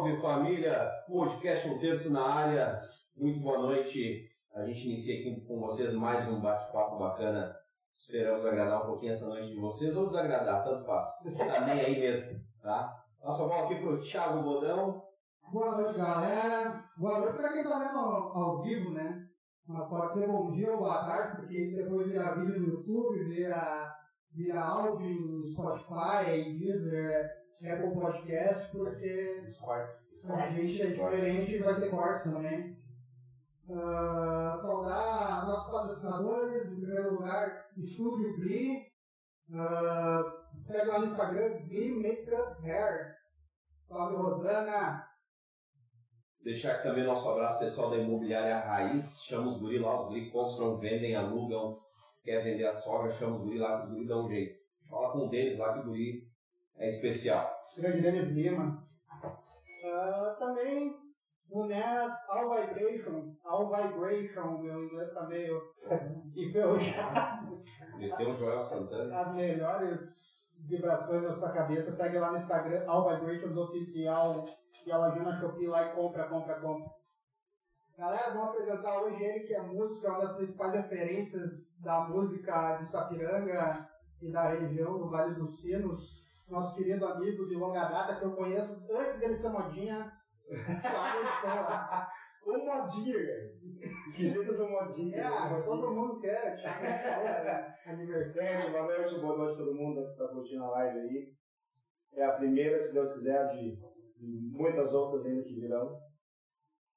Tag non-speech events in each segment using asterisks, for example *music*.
salve família! Podcast Terço na área. Muito boa noite. A gente inicia aqui com vocês mais um bate-papo bacana. Esperamos agradar um pouquinho essa noite de vocês ou desagradar, tanto faz. Tá nem aí mesmo, tá? Nossa bola aqui pro Thiago Bodão. Boa noite, galera. Boa noite para quem tá vendo ao, ao vivo, né? Mas pode ser bom dia ou boa tarde, porque isso depois vira vídeo no YouTube, vira, vira áudio em Spotify, Deezer, Apple Podcast, porque Os cortes. a gente é diferente e vai ter cortes também. Ah, saudar nossos patrocinadores, em primeiro lugar, Estúdio Glee. Ah, segue lá no Instagram, Glee Makeup Hair. Salve, Rosana. Deixar aqui também nosso abraço pessoal da Imobiliária Raiz. Chama os guri lá, os guri compram, vendem, alugam. Quer vender a sogra, chama os guri lá, que os guri dão um jeito. Fala com o deles lá que o guri é especial. Grande Denis Lima. Ah, também o NES All Vibration. All Vibration, meu inglês tá meio *laughs* enferrujado. Meteu um Joel Santana. As melhores vibrações da sua cabeça. Segue lá no Instagram, All Vibrations Oficial. E a lojinha na Shopee lá e compra, compra, compra. Galera, vamos apresentar hoje ele que é músico, é uma das principais referências da música de Sapiranga e da região do Vale dos Sinos. Nosso querido amigo de longa data que eu conheço antes dele ser modinha. O *laughs* modinha, velho. Que jeito eu sou modinha. É, modinha. todo mundo quer. Né? *laughs* Aniversário, boa noite, boa noite a todo mundo que tá curtindo a live aí. É a primeira, se Deus quiser, de de muitas outras ainda que virão.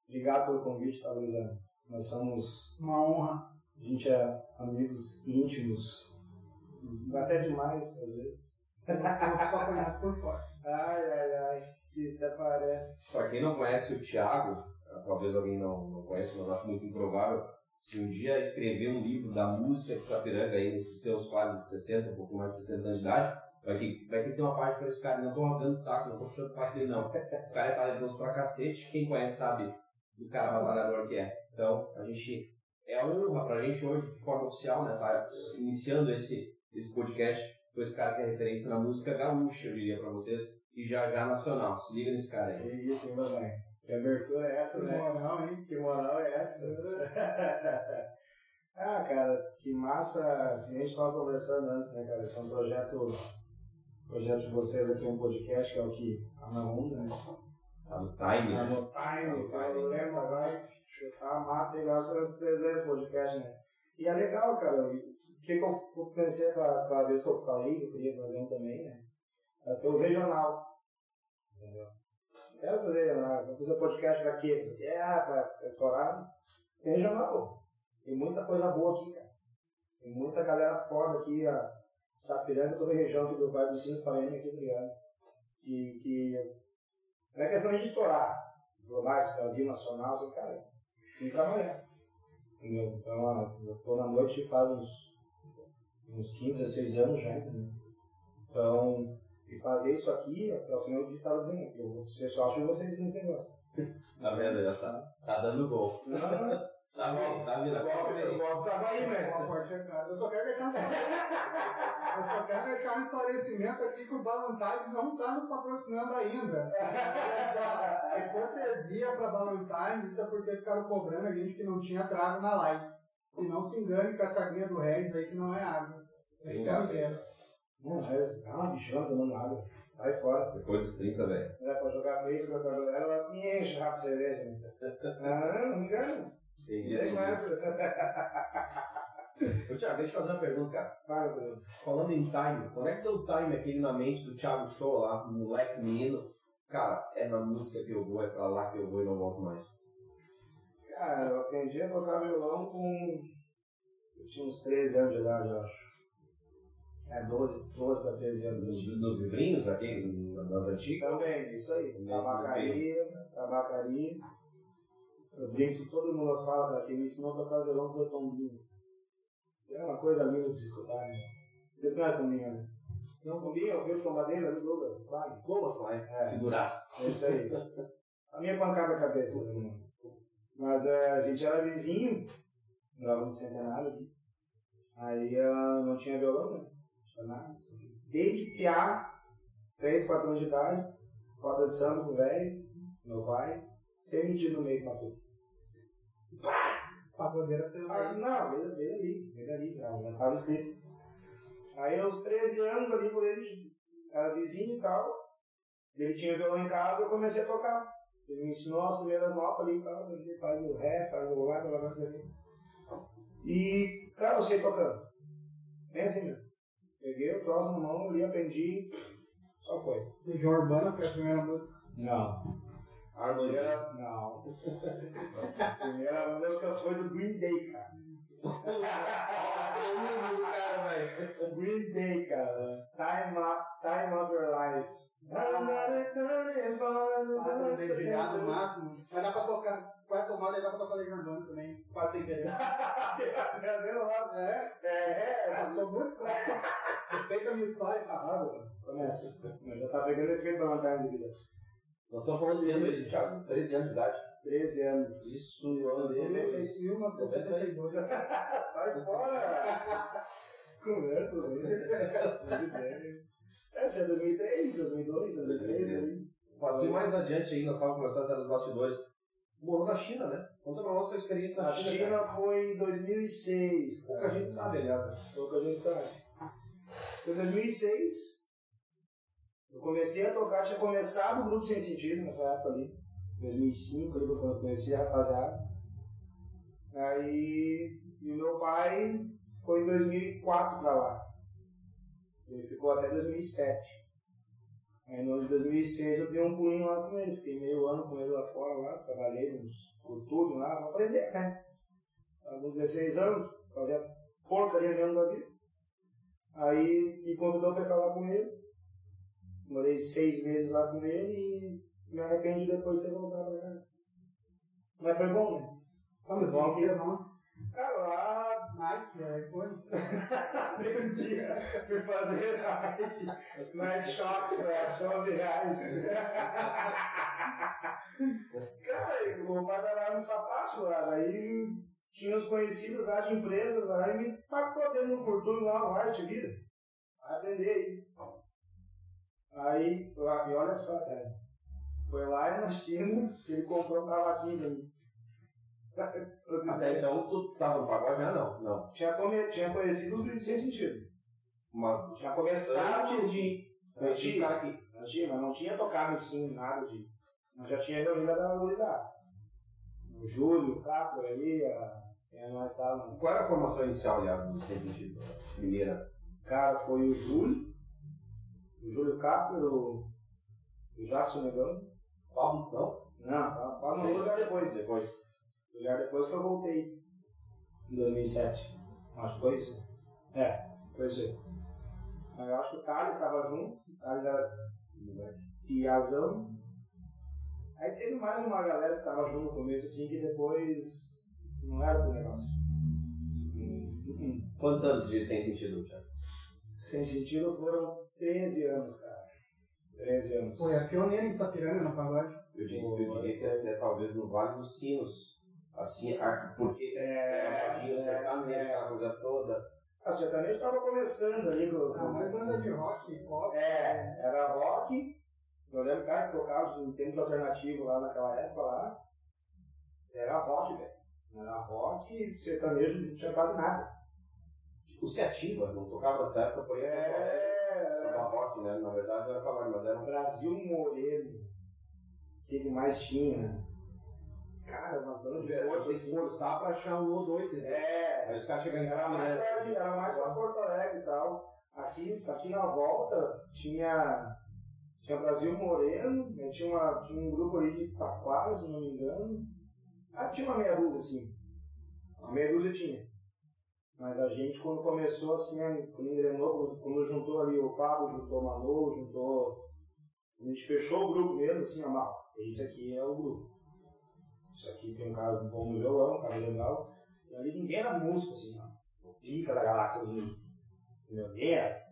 Obrigado pelo convite, tá, Luizana? Nós somos, Uma honra. a gente é amigos íntimos, até demais, às vezes. Eu só *laughs* conheço por fora. Ai, ai, ai, que até parece. Pra quem não conhece o Thiago, talvez alguém não, não conheça, mas acho muito improvável, se um dia escrever um livro da música de Sapiranga aí, nesses seus quase 60, um pouco mais de 60 anos de idade, vai ter, vai ter que ter uma parte pra esse cara. Não tô rasgando o saco, não tô puxando o saco dele, não. O cara é talentoso pra cacete, quem conhece sabe do cara batalhador que é. Então, a gente, é honra pra gente hoje, de forma oficial, né, tá iniciando esse, esse podcast com esse cara que é referência na música gaúcha, eu diria pra vocês, e já já nacional. Se liga nesse cara aí. Que isso, hein, bem? Que abertura é essa, Que né? moral, hein? Que moral é essa? *laughs* ah, cara, que massa. A gente estava conversando antes, né, cara? Esse é um projeto, projeto de vocês aqui, um podcast, que é o que tá na onda, né? Tá no time. Tá no time, cara. Eu lembro agora, chutar a mata igual seus 300 podcasts, né? E é legal, cara. Que eu pensei aquela vez que eu falei, eu queria fazer um também, né? É ter o regional. Entendeu? Quero fazer, né? vou fazer podcast pra quê? É, pra, pra explorar. Tem regional. Tem muita coisa boa aqui, cara. Tem muita galera foda aqui, a Sapiranga, toda a região aqui do Vale dos Sinos, Paraná, aqui, tá ligado? Que, que não é questão de estourar. Globais, Brasil, nacional, assim, cara, tem que trabalhar. Entendeu? Então, eu tô na noite faz uns, uns 15, 16 anos já, entendeu? Então, e fazer isso aqui, é o eu estava dizendo. O pessoal acha que vocês nesse negócio. Tá vendo? Já tá, tá dando gol. Não, não. *laughs* Tá bom, tá vindo. Eu gosto de aí, Uma velho. é. Eu só quero deixar um *laughs* Eu só quero deixar um esclarecimento aqui que o Valentine's não está nos patrocinando ainda. Olha só, é cortesia para Valentine's, isso é porque ficaram cobrando a gente que não tinha trago na live. E não se engane com essa aguinha do Regis aí que não é água. É Sim, inteiro. Não, é é uma bichona tomando água. Sai fora. Depois dos 30, velho. É pra jogar peito com a galera, ela me enche rápido de cerveja. né? Ah, não me engana. Tem E aí isso. Ô, Thiago, deixa eu fazer uma pergunta, cara. Para, Bruno. Falando em time, quando é que deu o time aquele na mente do Thiago Show lá, moleque menino? Cara, é na música que eu vou, é pra lá que eu vou e não volto mais. Cara, eu aprendi a tocar violão com. Eu tinha uns 13 anos de idade, eu acho. É, 12, 12 para 13 anos. Dos, dos livrinhos aqui, das antigas? Também, isso aí. Tabacaria, tabacaria. Eu brinco que todo mundo fala, cara, quem me ensinou a tocar violão foi o Tombinho. Isso é uma coisa linda de se escutar, né? Você conhece o Tombinho, né? Não, Tombinho, eu vi o tombadeiro ali, Douglas, claro. Como lá, é? Figuraça. É isso aí. A minha pancada na cabeça. né? Mas é, a gente era vizinho, morava no centenário aqui. Aí ah, não tinha violão, né? Desde piá, 3, 4 anos de idade, roda de samba com o velho, Meu pai, sem metido no meio do matou. Pagodeira saiu Ah, não, veio, veio ali, veio ali, já, já tava escrito. Aí aos 13 anos ali, por ele era vizinho e tal, ele tinha violão em casa, eu comecei a tocar. Ele me ensinou as primeiras notas ali e tal, ele faz o ré, faz o lá, blá, blá, blá. E, cara, eu sei tocando. Bem assim mesmo. Peguei o troço na mão ali, aprendi, só foi. Legião Urbana foi a primeira música. Não. A primeira, não. A primeira música foi do Green Day, cara. *laughs* Green Day, cara. Time time of your life. Ah, dedilhado no máximo. Mas dá pra tocar. Com essa moda aí dá pra tocar Legião Urbana também. Quase sem querer. É, É, é, sou músico. né? Respeita a minha história. Ah, boa. Começa. Mas já tá pegando efeito pra matar de vida. Nós estamos falando de ano Thiago. 13 anos de idade. 13 anos. Isso, no ano dele. Comecei em 1972. Sai fora! *laughs* Conversa, né? *laughs* Essa é 2003, 2002, 2003, ali. Passei mais adiante aí, nós estávamos conversando até nos bastidores. Morou na China, né? Conta pra nós a sua experiência na A China. China cara. foi em 2006. Pouca gente sabe, aliás. né? Pouca gente sabe. Foi em 2006. Eu comecei a tocar, tinha começado o grupo Sem Sentido nessa época ali. 2005, ali, quando eu conheci a rapaziada. Aí, e o meu pai foi em 2004 pra lá. Ele ficou até 2007. Aí no ano de 2006 eu dei um pulinho lá com ele, fiquei meio ano com ele lá fora, lá, trabalhei por tudo lá, pra aprender, né? Alguns 16 anos, fazia porcaria mesmo da vida. Aí me convidou pra lá com ele. Morei seis meses lá com ele e me arrependi depois de ter voltado pra cá. Mas foi bom, né? Ah, mas bom, filha, não. Cara, lá Nike, iPhone. *laughs* aprendi, fui fazer Nike, Night Shocks, né? 11 reais. Cara, eu vou trabalhar no sapato lá, daí tinha os conhecidos lá de empresas lá e me pacou dentro do portão lá, no arte vida. Vai aprender aí. Aí, lá, e olha só, cara. Foi lá na China que ele comprou um cavaquinho pra mim. Até então, tu tava no pagode, né? Não, não. Tinha, come, tinha conhecido os vídeos sem sentido. Mas Tinha começado antes de esse cara aqui. Tinha, mas não tinha tocado sim, nada de. Mas já tinha reunido a da gurizada. O Júlio, o Capo ali, a. Quem nós estávamos. Qual era a formação inicial, aliás, do Sem Sentido? Primeira. Cara, foi o Júlio, o Júlio Capo, o, o Jackson Negão. Pablo, não? Não, Pablo não depois. Depois. Lugar depois que eu voltei. Em 2007. Acho que foi isso. É, foi isso aí. Mas eu acho que o Thales estava junto, o Thales era e Azão. Aí teve mais uma galera que tava junto no começo, assim, que depois não era do negócio. Hum. Quantos anos de Sem Sentido, Thiago? Sem sentido foram 13 anos, cara. 13 anos. Foi a pioneira em Sapiranga no pagode. Eu diria, eu diria que é, é talvez no Vale dos Sinos. Assim, porque É, é, é, sertanejo, é. aquela coisa toda. A sertanejo tava começando ali. com- Ah, mais banda de rock, pop. É, era rock. Eu lembro cara que tocava no tempo alternativo lá naquela época lá. Era rock, velho. Era rock e sertanejo não tinha quase nada. O Se Ativa, não tocava nessa época, foi É, Samba Rock, né? Na verdade era pagode, mas era um Brasil Moreno. O que, que mais tinha? Cara, uma banda de força se esforçar pra achar um ou dois. né? É, Aí os caras chegam em Era mais, né? era mais pra Porto Alegre e tal. Aqui, aqui na volta tinha, tinha Brasil Moreno, né, tinha, uma, tinha um grupo ali de Taquara, se não me engano. Ah, tinha uma meia dúzia assim. Uma meia dúzia tinha. Mas a gente, quando começou assim, a- quando engrenou, quando, quando juntou ali o Pablo, juntou o Manu, juntou. A gente fechou o grupo mesmo, assim, ó, mal. Esse aqui é o grupo. Isso aqui tem um cara bom no violão, um cara legal. E ali ninguém era músico, assim, ó. O pica da galáxia dos músicos. Entendeu? Nem era.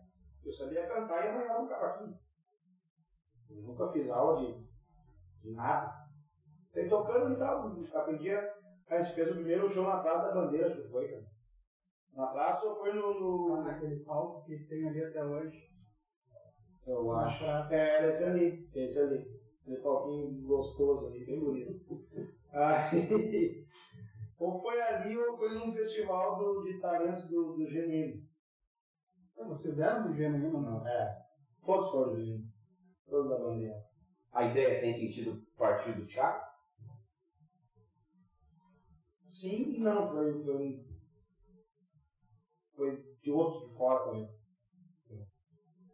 Eu sabia cantar e arranhar um cavaquinho. Eu nunca fiz aula de, de nada. Tem tocando e tal. Aprendi a. Gente fez o primeiro show na Praça da Bandeira, acho que foi, cara. Na praça ou foi no. No naquele palco que tem ali até hoje. eu acho. É, esse ali. Esse ali. Aquele palquinho gostoso ali, bem bonito. Aí, *laughs* ou foi ali ou foi num festival do, de talentos do, do Genuíno. Então, Vocês eram do Genuíno ou não? É, todos foram do Genuíno. Todos da bandeira. A ideia é sem sentido partir do Thiago? Sim e não, foi, foi, um- foi de outros de fora também.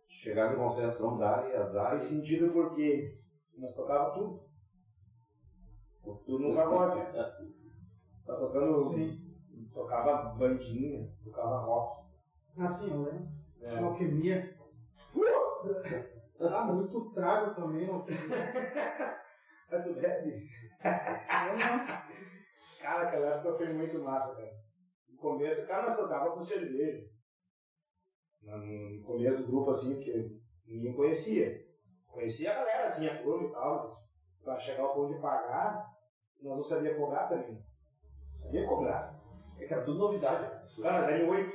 Chegar no consenso não dá e azar. Faz sentido porque nós tocava tudo. Tudo no pagode. Tá tocando. Sim. Tocava bandinha, tocava rock. Ah, sim, eu lembro. É. Alquimia. *laughs* Ah, muito trago também alquimia. *laughs* Mas tu *laughs* bebe? Cara, aquela época foi muito massa, cara. No começo, cara, nós tocava com cerveja. No no começo do grupo, assim, porque ninguém conhecia. Conhecia a galera, assim, a turma e tal, mas pra chegar ao ponto de pagar, nós não sabia cobrar também. Sabia cobrar. É que era tudo novidade. Cara, mas era em oito.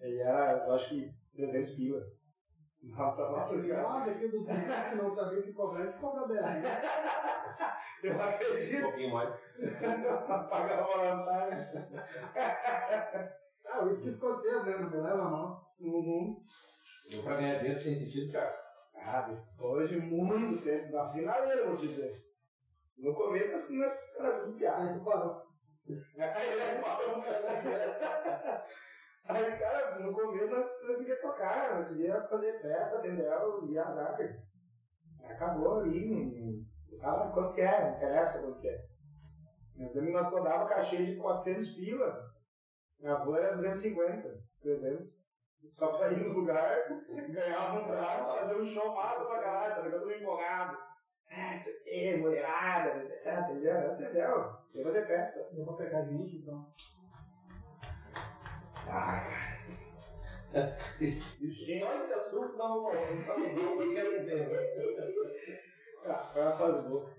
Ele era, eu acho que 300 pila. Não, pra lá, Nós aqui do que não sabia o que cobrar, gente cobra 10 mil. *laughs* Eu Um acredito. pouquinho mais. *laughs* Pagava voluntários. Ah, o uísque escocês, né? Não me leva a mal. Uhum. Pra ganhar dinheiro sem sentido, Thiago. Ah, depois de muito tempo, na finaleira, vou dizer. No começo, nós, nós tudo piada. Aí tu parou. Aí, cara, no começo nós, nós queríamos tocar, nós queríamos fazer festa, entendeu? E azar. Acabou ali, sabe quanto que é, não interessa quanto que é. Nós, nós cobrava cachê de 400 pila, minha avó era 250, 300. Só pra ir no lugar, *laughs* ganhar um contrato, fazer um show massa pra caralho, tá ligado? Tudo empolgado. Ah, isso aqui, mulherada, ah, entendeu? Entendeu? Ia fazer festa. Eu vou pegar gente, então. Ah, Esse- Só esse assunto dá uma tá bom, não quero entender. *laughs* Ah, foi uma fase boa.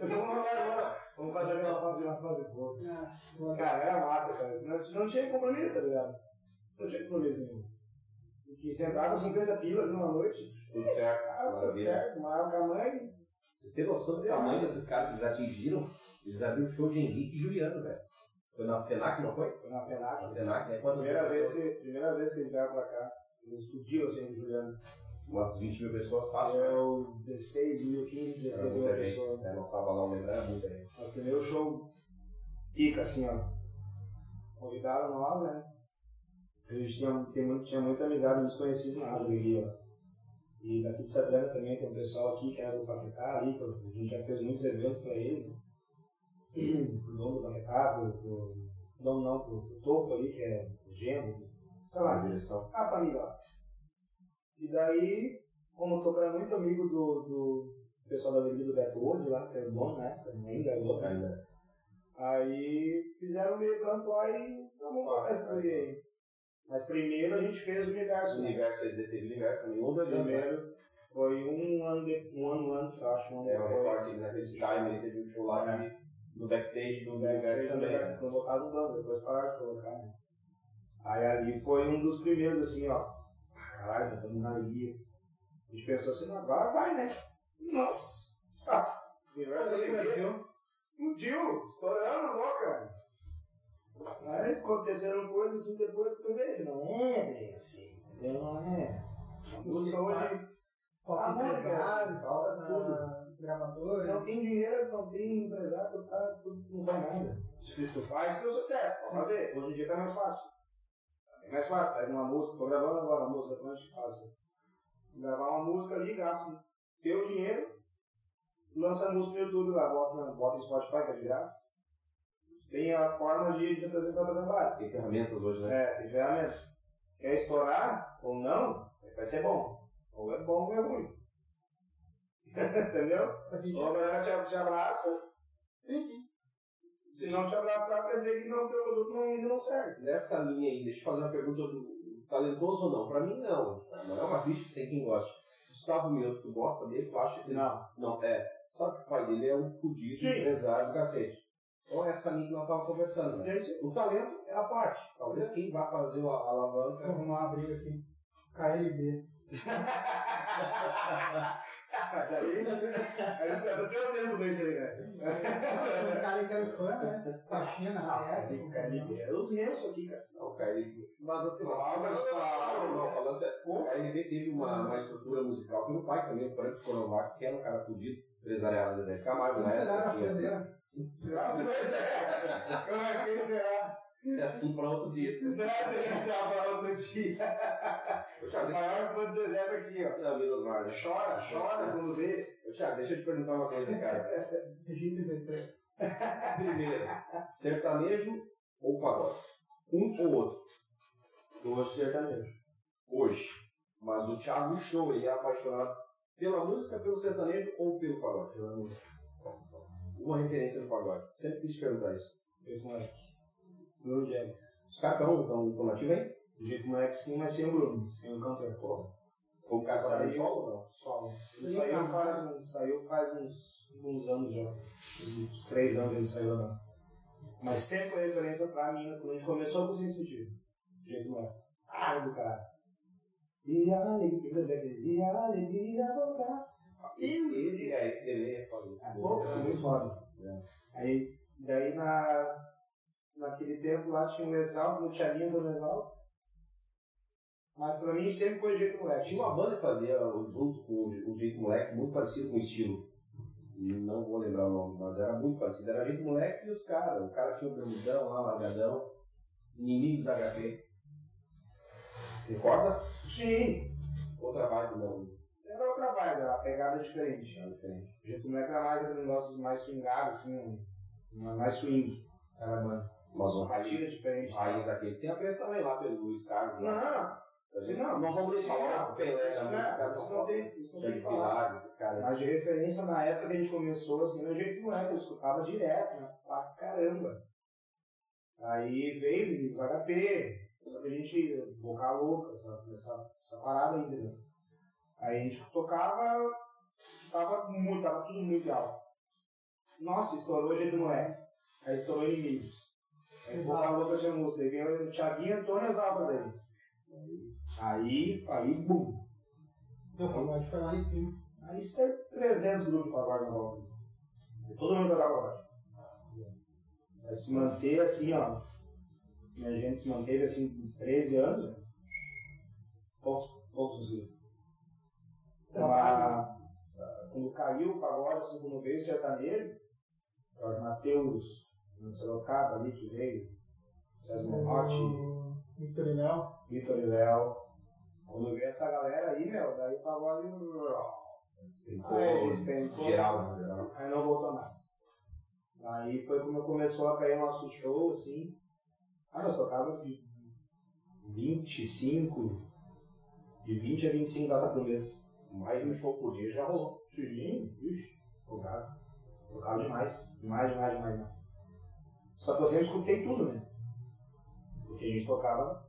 Vamos lá agora. Vamos fazer uma fase, uma fase boa. Ah, Cara, era massa, cara. Não, não tinha compromisso, tá ligado? Não tinha compromisso nenhum. Você entrava com 50 pilas numa noite. Tudo certo. Ah, tudo certo, maior que mãe. Vocês têm noção do tamanho desses caras que eles atingiram? Eles abriram o show de Henrique e Juliano, velho. Foi na FENAC, não foi? Foi na FENAC. Na FENAC, né? Quantas Primeira vez, pessoas? que, primeira vez que eles vieram pra cá. Eles explodiram assim, o Juliano. Umas 20 mil pessoas fácil. Eu, 16 mil, 15, Era 16 mil pessoas. né? Nós tava lá, não lembro, era muita gente. Nosso primeiro show pica, assim, ó. Convidaram nós, né? A gente tinha, tem muito, tinha muita amizade, muitos conhecidos na ó. E daqui de Sabrina também tem um pessoal aqui que era do Paquetá, ali, a gente já fez muitos eventos pra ele. *clears throat* Pro dono do Paquetá, pro, pro dono não, pro, pro Topo ali, que é o Gemo, sei lá, direção. a família lá. E daí, como eu tô era muito amigo do, do pessoal da Avenida do Beto Old lá, que era o dono, né? Ainda é o dono. Ainda. Aí fizeram meio campo lá e vamos lá essa aí. Mas primeiro a gente fez o universo. O né? universo, dizer, teve universo também. Dois anos. né? Primeiro foi um ano, de, um ano antes, acho, um ano É, o recorde, né? Esse time aí teve um show lá de, no backstage do No universo backstage também. né? convocado no bando, depois pararam de colocar, né? Aí ali foi um dos primeiros, assim, ó. Ah, Caralho, estamos na alegria. A gente pensou assim, agora vai, né? Nossa! Ah, universo alegria. Explodiu, estourando a boca. Aí aconteceram coisas assim depois que tu vê, não é bem assim, entendeu? Não é. A música hoje. Falta A música é falta na gravadora. Não tem dinheiro, não tem empresário, tá, tudo não vai nada. Se tu faz, tem o sucesso, pode fazer. Hoje em dia tá mais fácil. É mais fácil, pega uma música, tô gravando agora a música, depois a gente faz. Gravar uma música ali, gasta teu dinheiro, lança a música no YouTube lá, bota, bota no Spotify, que é de graça. Tem a forma de, de apresentar o teu trabalho. Tem ferramentas hoje, né? É, tem ferramentas. Quer estourar ou não, vai ser bom. Ou é bom ou é ruim. *laughs* Entendeu? Sentido. Ou a galera te, te abraça, Sim, sim. se não te abraçar, quer dizer que não, teu produto não, ainda não serve. Nessa linha aí, deixa eu fazer uma pergunta do talentoso ou não. Pra mim, não. Não é uma ficha que tem quem gosta. Gustavo Mioto, tu gosta dele? Tu acha que ele... Não. Não, é. Sabe que o pai dele é um fudido empresário do cacete. Então é essa linha que nós estávamos conversando, né? É isso. O talento é a parte. Talvez quem vai fazer a Vou alavanca. arrumar uma briga aqui. KLB. aí, eu tenho tempo desse aí, né? Os caras que eram fã, né? Faxina na Ah, época. Caribe, Caribe. É os rensos aqui, cara. Não, o KLB. Mas assim, Não, mas não, não, falando sério, o KLB teve uma, uma estrutura musical que o pai também, o Frank Coronavac, que era um cara fudido, empresariado do Zé Camargo, na será época. a tinha- primeira? Ah, pois é. Como é que será? É assim pra outro dia. Nada que dá pra outro dia. Eu O Thiago, deixa maior fã do Zezé tá aqui, ó. eu ver Osmar? Chora, chora quando vê. Ô, Thiago, deixa eu te perguntar uma coisa, cara. Primeiro, sertanejo ou pagode? Um ou outro? Hoje sertanejo. Hoje. Mas o Thiago Show, ele é apaixonado pela música, pelo sertanejo ou pelo pagode? Pela música. Uma referência do pagode. Sempre quis perguntar isso. Jeito moleque. Bruno Jags. Os caras estão tão nativos aí? Jeito moleque sim, mas sem o Bruno, sem o cantor. Pô, Ou o cara Saiu. solo ou não? solo. Ele saiu faz, uns- saiu faz uns, uns anos já. Uns três anos ele saiu lá. Mas sempre foi referência pra mim, quando a gente começou com o sensitivo. Jeito moleque. Ah, do cara. E a alegria, e a alegria voltar. Ele, é, esse delay é foda. esse Ah, é foi muito foda. Aí, daí na, naquele tempo lá tinha o Exalto, não tinha do Exalto. Mas pra mim sempre foi jeito moleque. Tinha uma banda que fazia junto com o o Jeito Moleque, muito parecido com o estilo. Não vou lembrar o nome, mas era muito parecido. Era Jeito Moleque e os caras. O cara tinha o bermudão lá, largadão. Inimigos da HP. Recorda? Sim, Outra vibe não. Outra vibe, era uma pegada diferente. Diferente. O jeito moleque era mais aquele negócio mais swingado, assim, mais swing. Era banda. Mas Uma raiz, diferente. raiz daquele. Tem a pressa também lá pelo Luiz Carlos. lá. Não, A gente- não, não vamos falar o Pelé, isso né? não, Os isso não tem, isso não tem que falar. Esses caras. Mas de referência na época que a gente começou, assim, no jeito moleque, eu escutava direto, né? Pra caramba. Aí veio Inimigos HP, só que a gente, boca louca, essa, essa, essa parada ainda, né? Aí a gente tocava, tava muito, tava tudo muito alto. Nossa, estourou o jeito moleque. Aí estourou Inimigos. Aí boca Exato. louca tinha música. Aí veio o Thiaguinho Antônio Exalta daí. Aí, aí, bum. Meu pagode foi lá em cima. Aí é 300 grupos de pagode na volta. Todo mundo tocava pagode. Vai se manter assim, ó. E a gente se manteve assim por 13 anos. né? Poucos, poucos grupos. Trabalho. Uma- Quando caiu o pagode, assim, quando veio o sertanejo, Jorge Matheus, no Sorocaba ali que veio, César Menotti, O Victor e Léo. Vitor e Léo. Quando veio essa galera aí, meu, daí o pagode. Despencou. Geral, né? Geral. Aí não voltou mais. Aí foi quando começou a cair nosso show, assim. Ah, nós tocávamos de 25, de 20 a 25 datas por mês. Mais de um show por dia já rolou. Sim, ixi, tocava. Tocava demais, demais, demais, demais, demais. Só que eu sempre escutei tudo, né? Porque a gente tocava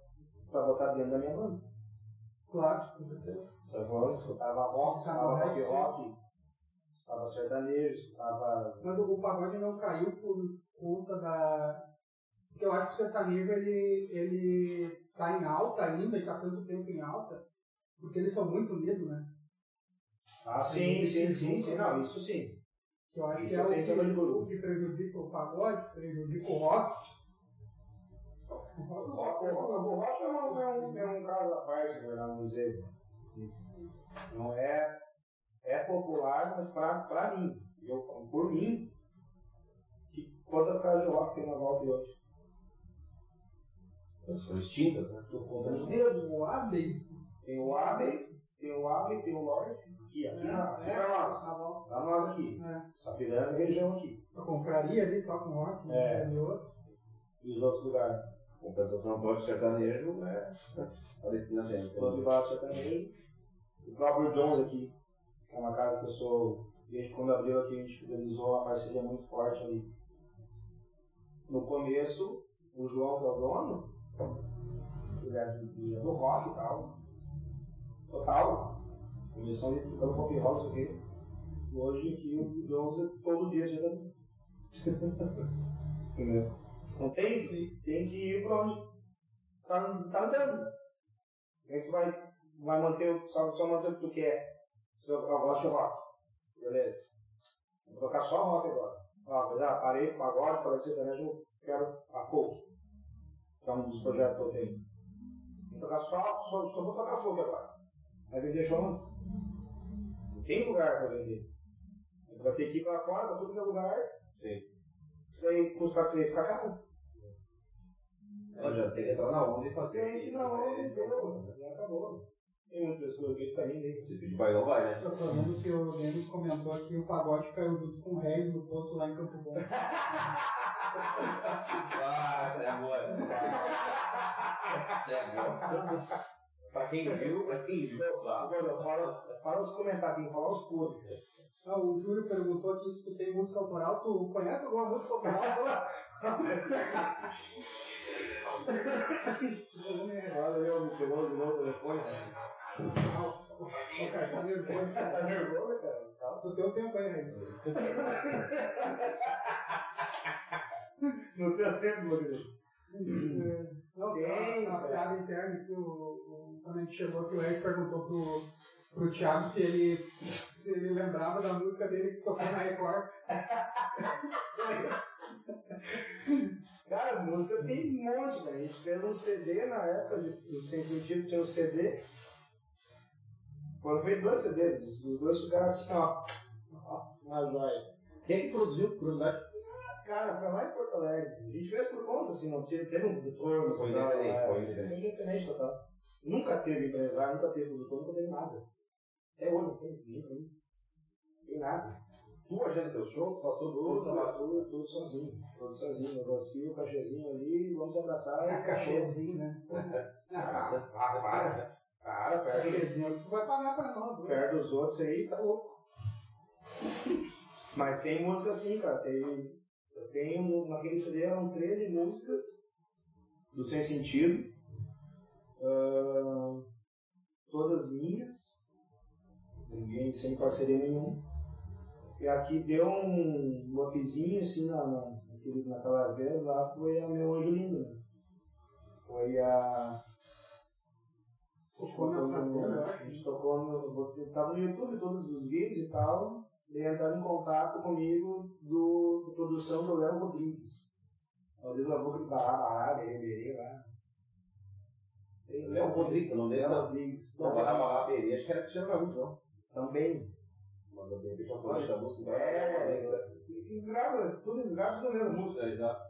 pra botar dentro da minha banda. Claro, com certeza. Só que eu escutava rock, escutava Escutava rock rock, rock, escutava sertanejo, escutava Mas o, o pagode não caiu por conta da. Porque eu acho que o sertanejo ele, ele tá em alta ainda e tá tanto tempo em alta, porque eles são muito unidos, né? Ah, sim, sim, sim, sim. Não, isso sim. Eu acho Isso que é o de que, dúvida. o que prejudica o pagode, prejudica o rock. O rock o rock- é, um, é, um, é um caso à parte, né, vamos dizer. Não é, é popular, mas pra, pra mim, eu falo por mim, quantas casas de rock tem uma volta e outra? Elas são extintas, né? Tô contando. Tem o Abbey, tem o Abbey, tem o Lorde, aqui, aqui, É, na- aqui é, pra nós. tá bom. Pra nós aqui. É. Sapiranga, região aqui. Eu compraria ali, toca um rock, um É. é. e outro. E os outros lugares. Compensação pode sertanejo é parecido na gente. De Baixo Sertanejo. O próprio Jones aqui, que é uma casa que eu sou, desde quando abriu aqui, a gente fidelizou uma parceria muito forte ali. No começo, o João, que é o dono, ele é do, ele é do rock e tal. Total. Começou ali tocando pop rock, isso aqui. Hoje aqui o Jones é todo dia sertanejo. *laughs* Entendeu? Não tem, tem que ir pra onde tá, tá andando. É que vai, vai manter, o- só, só manter o que tu quer? Eu, gosto de rock. Beleza. Vou tocar só rock agora. Ah, já parei com agora, falei sertanejo, eu quero a folk. Que é um dos projetos que eu tenho. Vou tocar só, só, só vou tocar folk agora. Show não. Não tem lugar para vender. Vai ter que ir para fora, para tudo que é lugar. Sim. Isso aí custa ficar caro. Ela já tem que entrar na onda e fazer. Tem que ir na onda, entendeu? Já acabou. Tem muitas pessoas que tá indo aí. Se pedir vai, não vai, né? Eu tô vendo que o Denis comentou aqui o pagode caiu junto com o Reis no poço lá em Campo Bom. *laughs* Ah, essa é boa. Essa é boa. *laughs* Pra quem viu, pra quem viu. Agora, fala, fala os comentários, fala os podres. Ah, o Júlio perguntou aqui se tu tem música autoral. Tu conhece alguma música autoral? *laughs* Olha, eu me pegou de novo o telefone. Tá nervoso, Tá cara. nervoso, cara? Calma. Tu tem o tempo aí, Reis. *laughs* Não tem tempo, Rodrigo. Não, Tem, só a cara. piada interna que o, o- quando a gente chegou aqui, o Reis perguntou pro, pro Thiago se ele, se ele lembrava da música dele que tocou na Record. *laughs* Cara, música tem um monte, cara. A gente fez um CD na época, de, do Sem Sentido tinha um CD. Foram feitos dois CDs, os dois ficaram assim, ó. Nossa, uma joia. Quem é que produziu, curiosidade? Cara, foi lá em Porto Alegre. A gente fez por conta, assim, não teve, teve um produtor. Foi total, independente, é, foi independente. independente total. Nunca teve empresário, nunca teve produtor, nunca teve nada. Até hoje não tem, ninguém tem. Não tem nada. Tu agenda teu show, passou Tudo, tudo, tudo, tudo, tudo sozinho. Tudo sozinho. Negocio, cachezinho ali, vamos se abraçar. *laughs* É cachezinho, né? Ah, para, para. Para, perto, cachezinho que tu vai pagar pra nós, né? perto dos outros aí, tá louco. Mas tem música assim, cara. Tem, eu tenho, naquele CD eram 13 músicas do Sem Sentido. ah, todas minhas. Ninguém sem parceria nenhuma. E aqui deu um, um upzinho assim na, naquela vez lá, foi a meu anjo lindo. Né? Foi a. Tocou na fazenda, eu A gente tocou no. Tava no YouTube todos os vídeos e tal. E entraram em contato comigo do, de produção do Léo Rodrigues. Talvez eu vou bará, bará, berê, berê lá. Léo Rodrigues, o nome dele Léo não. Rodrigues. Não, vai lá, Peri, acho que era Cristiano Gaúcho, não. Também. Mas de repente eu falei da música. É, eles gravam, tudo eles gravam tudo mesmo música. É, exato.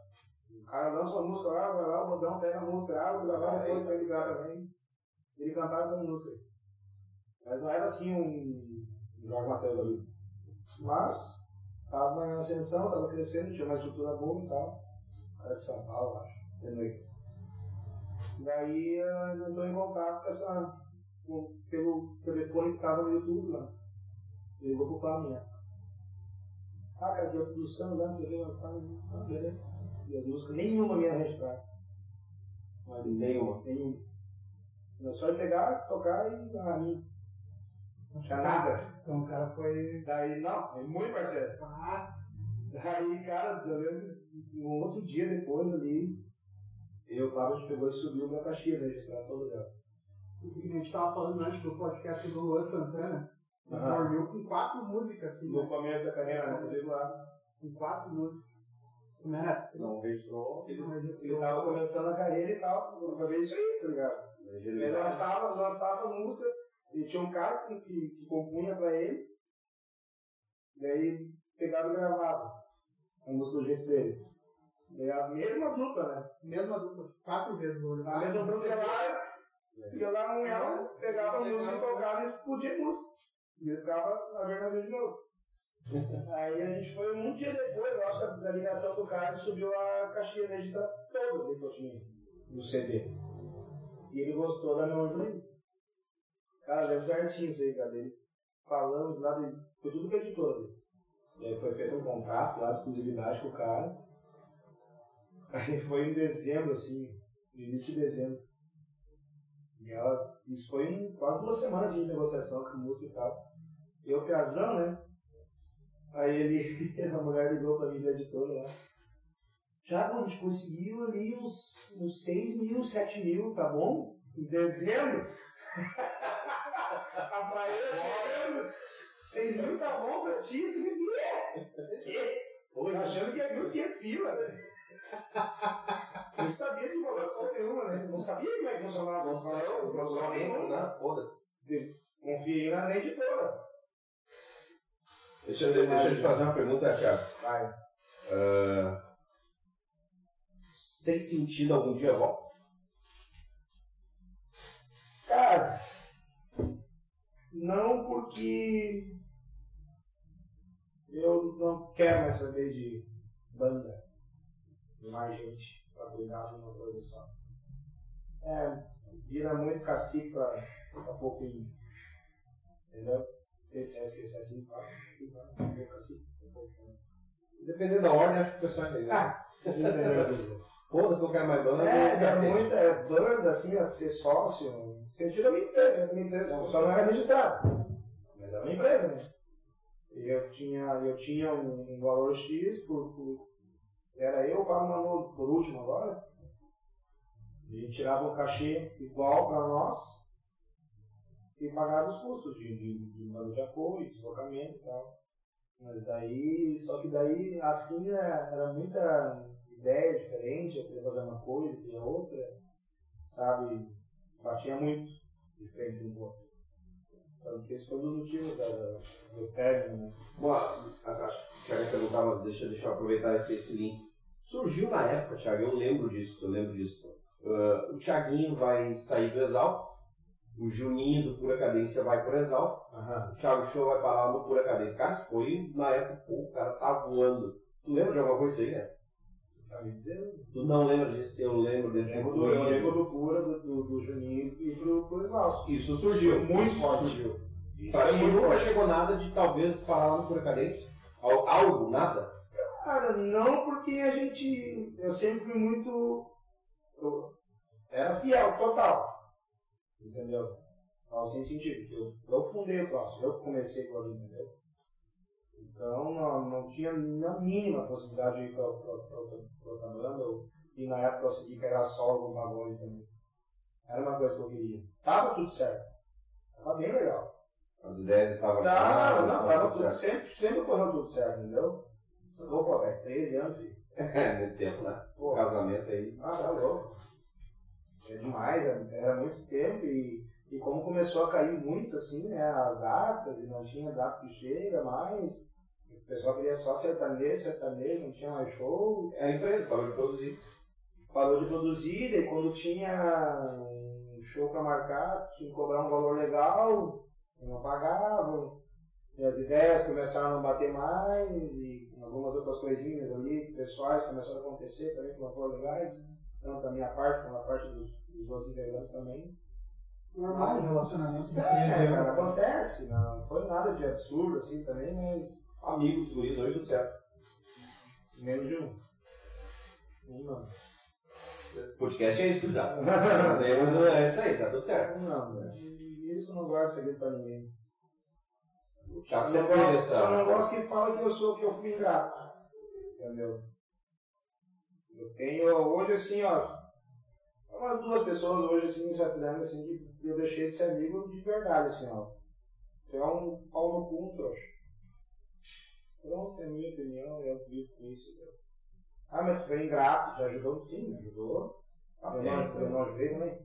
O cara lança uma música lá, vai lá, o Rodão pega a música, grava, grava, Ah, depois é, pra ele gravar também. Ele cantava essa música. Mas não era assim um Jorge Matheus ali. Mas, tava em ascensão, tava crescendo, tinha uma estrutura boa e tal. Era de São Paulo, eu acho. Entendeu? Daí eh, eu entrou em contato com essa, com- pelo telefone que tava no YouTube lá. Ligou pro Flamengo. Ah, cara, deu produção lá, você viu? Ah, beleza. E as músicas, nenhuma minha registrada. Mas nenhuma, nenhuma. Era só ele pegar, tocar e a mim. Não tinha nada. Então o cara foi. Daí, não, foi muito parceiro. Ah, Daí, cara, eu lembro, um outro dia depois ali, eu, Cláudio, a gente pegou e subiu pra Caxias, registrar todo dela. a gente tava falando antes do podcast do Luan Santana. Ele Aham. dormiu com quatro músicas, assim, No né? começo da carreira, né? Desde lá. Com quatro músicas. Como era? Não registrou. Ele não Ele tava começando a carreira e tal, eu falei isso aí, tá ligado? Ele lançava, lançava música, e tinha um cara que, que, compunha pra ele, daí pegava e gravava a música do jeito dele. Daí a mesma dupla, né? Mesma dupla, quatro vezes olho. A mesma dupla ia lá, ia lá no ela, pegava a música e tocava e explodia a música. E ele ficava na verdade de novo. *laughs* Aí a gente foi um dia depois, eu acho, da ligação do cara, subiu a caixinha registrar todas aí que eu tinha no CD. E ele gostou da meu Julinho. Cara, deve certinho isso aí. Ele falamos lá, de, foi tudo com a editora dele. E aí foi feito um contrato lá, exclusividade com o cara. Aí foi em dezembro, assim, início de dezembro. E ela, isso foi em quase duas semanas de negociação com a música e tal. Eu, Piazão, né? Aí ele, *laughs* a mulher ligou pra mim da editora lá. Já, a gente conseguiu ali uns, uns 6 mil, 7 mil, tá bom? Em dezembro. *laughs* a praia chegando. 6 mil tá bom pra ti, esse que é? Foi achando que ia vir uns 500 pila? Não sabia de valor porra nenhuma, né? Não sabia como é que funcionava a função, profissional nenhum, né? Foda-se. Confiei na editora. Deixa, eu- deixa eu te fazer uma pergunta, Thiago. Vai. Ah, sem sentido algum dia volta. Cara, não porque eu não quero mais saber de banda, de mais gente pra cuidar de uma coisa só. É, vira muito cacique pra, pra pouquinho. Entendeu? Não sei se é esquecer assim, fala. Assim, fala. Pouco cacique, pouquinho. Dependendo da ordem, acho que o pessoal entendeu. Ah, dúvida. Foda-se, não quero mais banda. É, é ser. muita é, banda, assim, a ser sócio. Sentido é uma empresa, é uma empresa. Só não era registrado. Mas era uma empresa, né? Eu tinha, eu tinha um, um valor X por, por. Era eu para Manolo, por último agora. A gente tirava um cachê igual para nós e pagava os custos de, de, de número de apoio, deslocamento e tal. Mas daí, só que daí, assim, né, era muita ideia diferente, eu queria fazer uma coisa, queria outra, sabe? Batia muito de frente um com o outro. Então, esse foi um dos motivos da, da- do término, né? Bom, a- a- acho que o Thiago ia perguntar, mas deixa, deixa eu aproveitar esse, esse link. Surgiu na época, Thiago, eu lembro disso, eu lembro disso. Ah, o Thiaguinho vai sair do Exalc, o Juninho do Pura Cadência vai pro Exalc, Aham. o Thiago Show vai parar no Pura Cadência. Cara, isso foi na época, pô, o cara tá voando. Tu lembra de alguma coisa aí, né? Tá? Tu não lembra disso, eu lembro desse lembro do, eu lembro do Pura, do, do, do Juninho e pro, pro Exausto. Isso surgiu. Muito forte. surgiu. Isso muito nunca chegou nada de talvez lá no? Al- Algo, nada? Cara, não porque a gente. Eu sempre fui muito. Eu era fiel, total. Entendeu? Ao sem sentido. Eu, eu fundei o troço, eu comecei com ali, entendeu? Então não, não tinha na mínima possibilidade de ir pra, outra- banda. E na época eu segui pegar solo no bagulho também. Era uma coisa que eu queria. Tava tudo certo. Tava bem legal. As ideias estavam Tava, claras, não, tava tudo certo. sempre, sempre correu tudo certo, entendeu? Opa, velho, 13 anos, filho. É, *laughs* nesse tempo, né? Pô, casamento aí. Ah, tá louco. É demais, era, era muito tempo e, e como começou a cair muito assim, né, as datas e não tinha data que chega mais, o pessoal queria só sertanejo, sertanejo, não tinha mais show, É a empresa, parou de produzir. parou de produzir, e quando tinha um show para marcar, tinha que cobrar um valor legal, não pagavam, e as ideias começaram a não bater mais, e algumas outras coisinhas ali, pessoais, começaram a acontecer também que não foram legais, tanto da minha parte como da parte dos, dos outros integrantes também. Normal, relacionamento de É, 13 cara, anos. acontece, não foi nada de absurdo assim também, mas Amigos, guris, hoje tudo certo. menos de um. Um não. Podcast é isso, exato. *laughs* É isso aí, tá tudo certo. Um não. E isso não guardo segredo pra ninguém. O Só sempre fez não essa. gosto que fala que eu sou que eu fui ingrato. Entendeu? Eu tenho hoje assim, ó. Umas duas pessoas hoje assim, sapiranga, assim, que eu deixei de ser amigo de verdade, assim, ó. Tu é um pau no cu, um trouxa. Pronto, é minha opinião, eu acredito nisso. entendeu? Ah, mas foi ingrato, te ajudou? Sim, me ajudou. Tá eu, não, eu não ajudei também.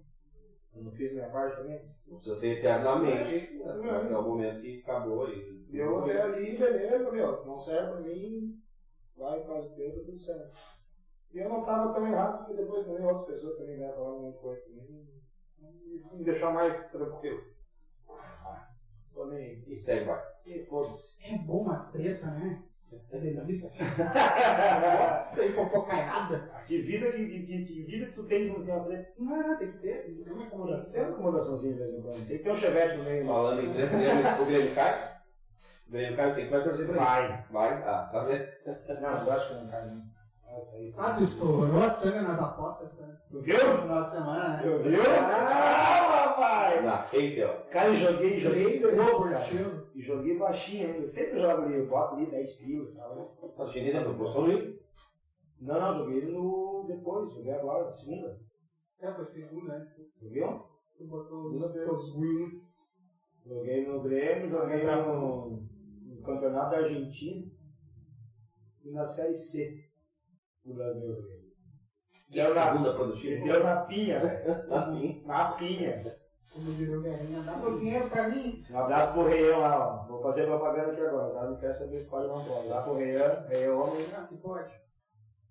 Eu não fiz minha parte também. Não precisa ser eternamente. né? É o momento que acabou e. Eu até ali, beleza, meu, não serve pra mim, vai, faz o teu, tá tudo certo. E eu não tava tão errado, porque depois também outras pessoas também vieram falar uma coisa comigo, e me deixou mais tranquilo. Tô nem aí. E segue, vai. E foda-se. É bom uma treta, né? É delícia. *laughs* Nossa, isso aí fofocaiada. Que vida que, que, que, que vida que tu tens no tempo, né? Não, tem que ter, tem que ter uma Tem acomodação. uma acomodaçãozinha de vez em quando. Tem que ter um chevette no meio. Falando em treta, o Grêmio- o Grêmio cai? O Grêmio cai, você vai torcer pra ele. Vai. Vai? Ah, tá vendo? Não, eu acho que não cai, não. Ah, tu estourou a tanga nas apostas Tu viu? esse final de semana, né? Tu viu? Ah, papai! Quem teu? Cara, eu joguei, joguei cara. Curtiu. E joguei baixinho ainda. Eu sempre jogo ali, eu boto ali 10 pila e tal. né? Tá postou no link? Não, não, joguei no. depois, joguei agora, na segunda. É, foi segundo, né? Tu viu? Tu botou os teus wins. Joguei no Grêmio, joguei no, no Campeonato Argentino e na Série C do Brasil. eu joguei. Que é a segunda produtiva. Deu na pinha, velho. Na minha. Na pinha. Como diria o Guerrinha, dá meu dinheiro pra mim. Um abraço pro Reião lá, ó. Vou fazer propaganda aqui agora, tá? Não quero saber se pode ou não pode. Lá pro Reião, Reião Homem. Ah, que pode.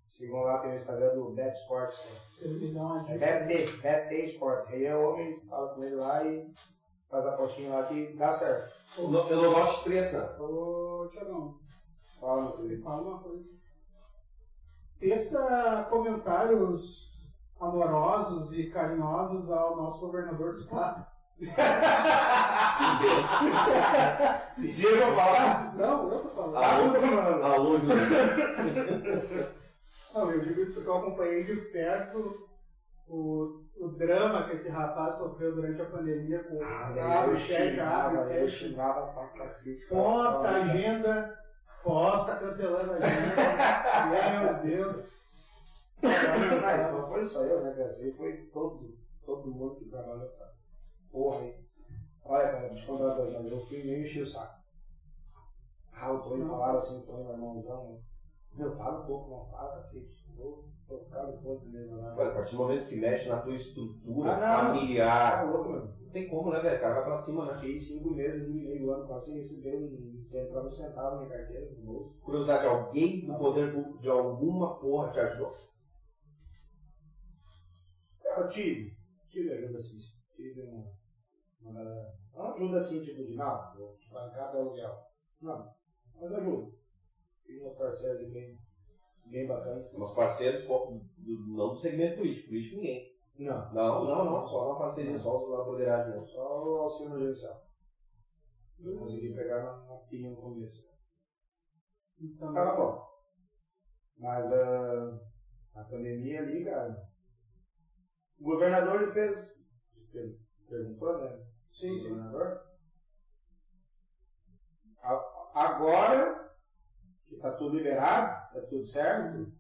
Sigam lá, tem o Instagram do Bet Sports. Se ele me dá uma É dica. Bet, Bet Sports. Reião Homem, fala com ele lá e faz a postinha lá que dá certo. Eu não gosto de treta. Ô, Tiagão, Fala no Twitter. fala uma coisa. Teça comentários amorosos e carinhosos ao nosso governador do estado. Pediram pra falar? Não, eu tô falando. Alô, alô, Júlio. Não, eu digo isso porque eu acompanhei de perto o, o drama que esse rapaz sofreu durante a pandemia com Ah, abre, eu fecha, abre, cacete. Posta a agenda, posta cancelando a agenda. Meu Deus. Mas não foi só eu, né, Gacei? Foi todo, todo mundo que trabalhou nessa porra aí. Olha, cara, deixa eu contar coisa, mas eu fui meio encher o saco. Ah, o Tony falaram assim, o Tony, meu irmãozão, né? meu, para um pouco, não, para, cacete. Vou tocar no ponto mesmo lá. Olha, A partir do momento que mexe na tua estrutura Ah, não. familiar, Tá louco, mano. não tem como, né, velho? O cara vai pra cima, né? Fiquei cinco meses, meio ano, passei recebendo centavo, um centavo na minha carteira, no bolso. Curiosidade, alguém do poder público de alguma porra te ajudou? Cara, tive. Tive ajuda assim. Tive uma. uma não ajuda assim, tipo de nada, do aluguel. Não. Mas ajuda. Tive uns parceiros ali bem, bem bacanas. Meus parceiros, não do segmento político, político ninguém. Não. Não, não, não, só na parceria, só os apoderado mesmo. Só o auxílio emergencial. Eu consegui pegar na, pinha no começo. Isso também. Tava bom. Mas ah, a pandemia ali, cara. O governador ele fez. per- Perguntou, né? Sim, O governador. A- Agora que tá tudo liberado, tá tudo certo,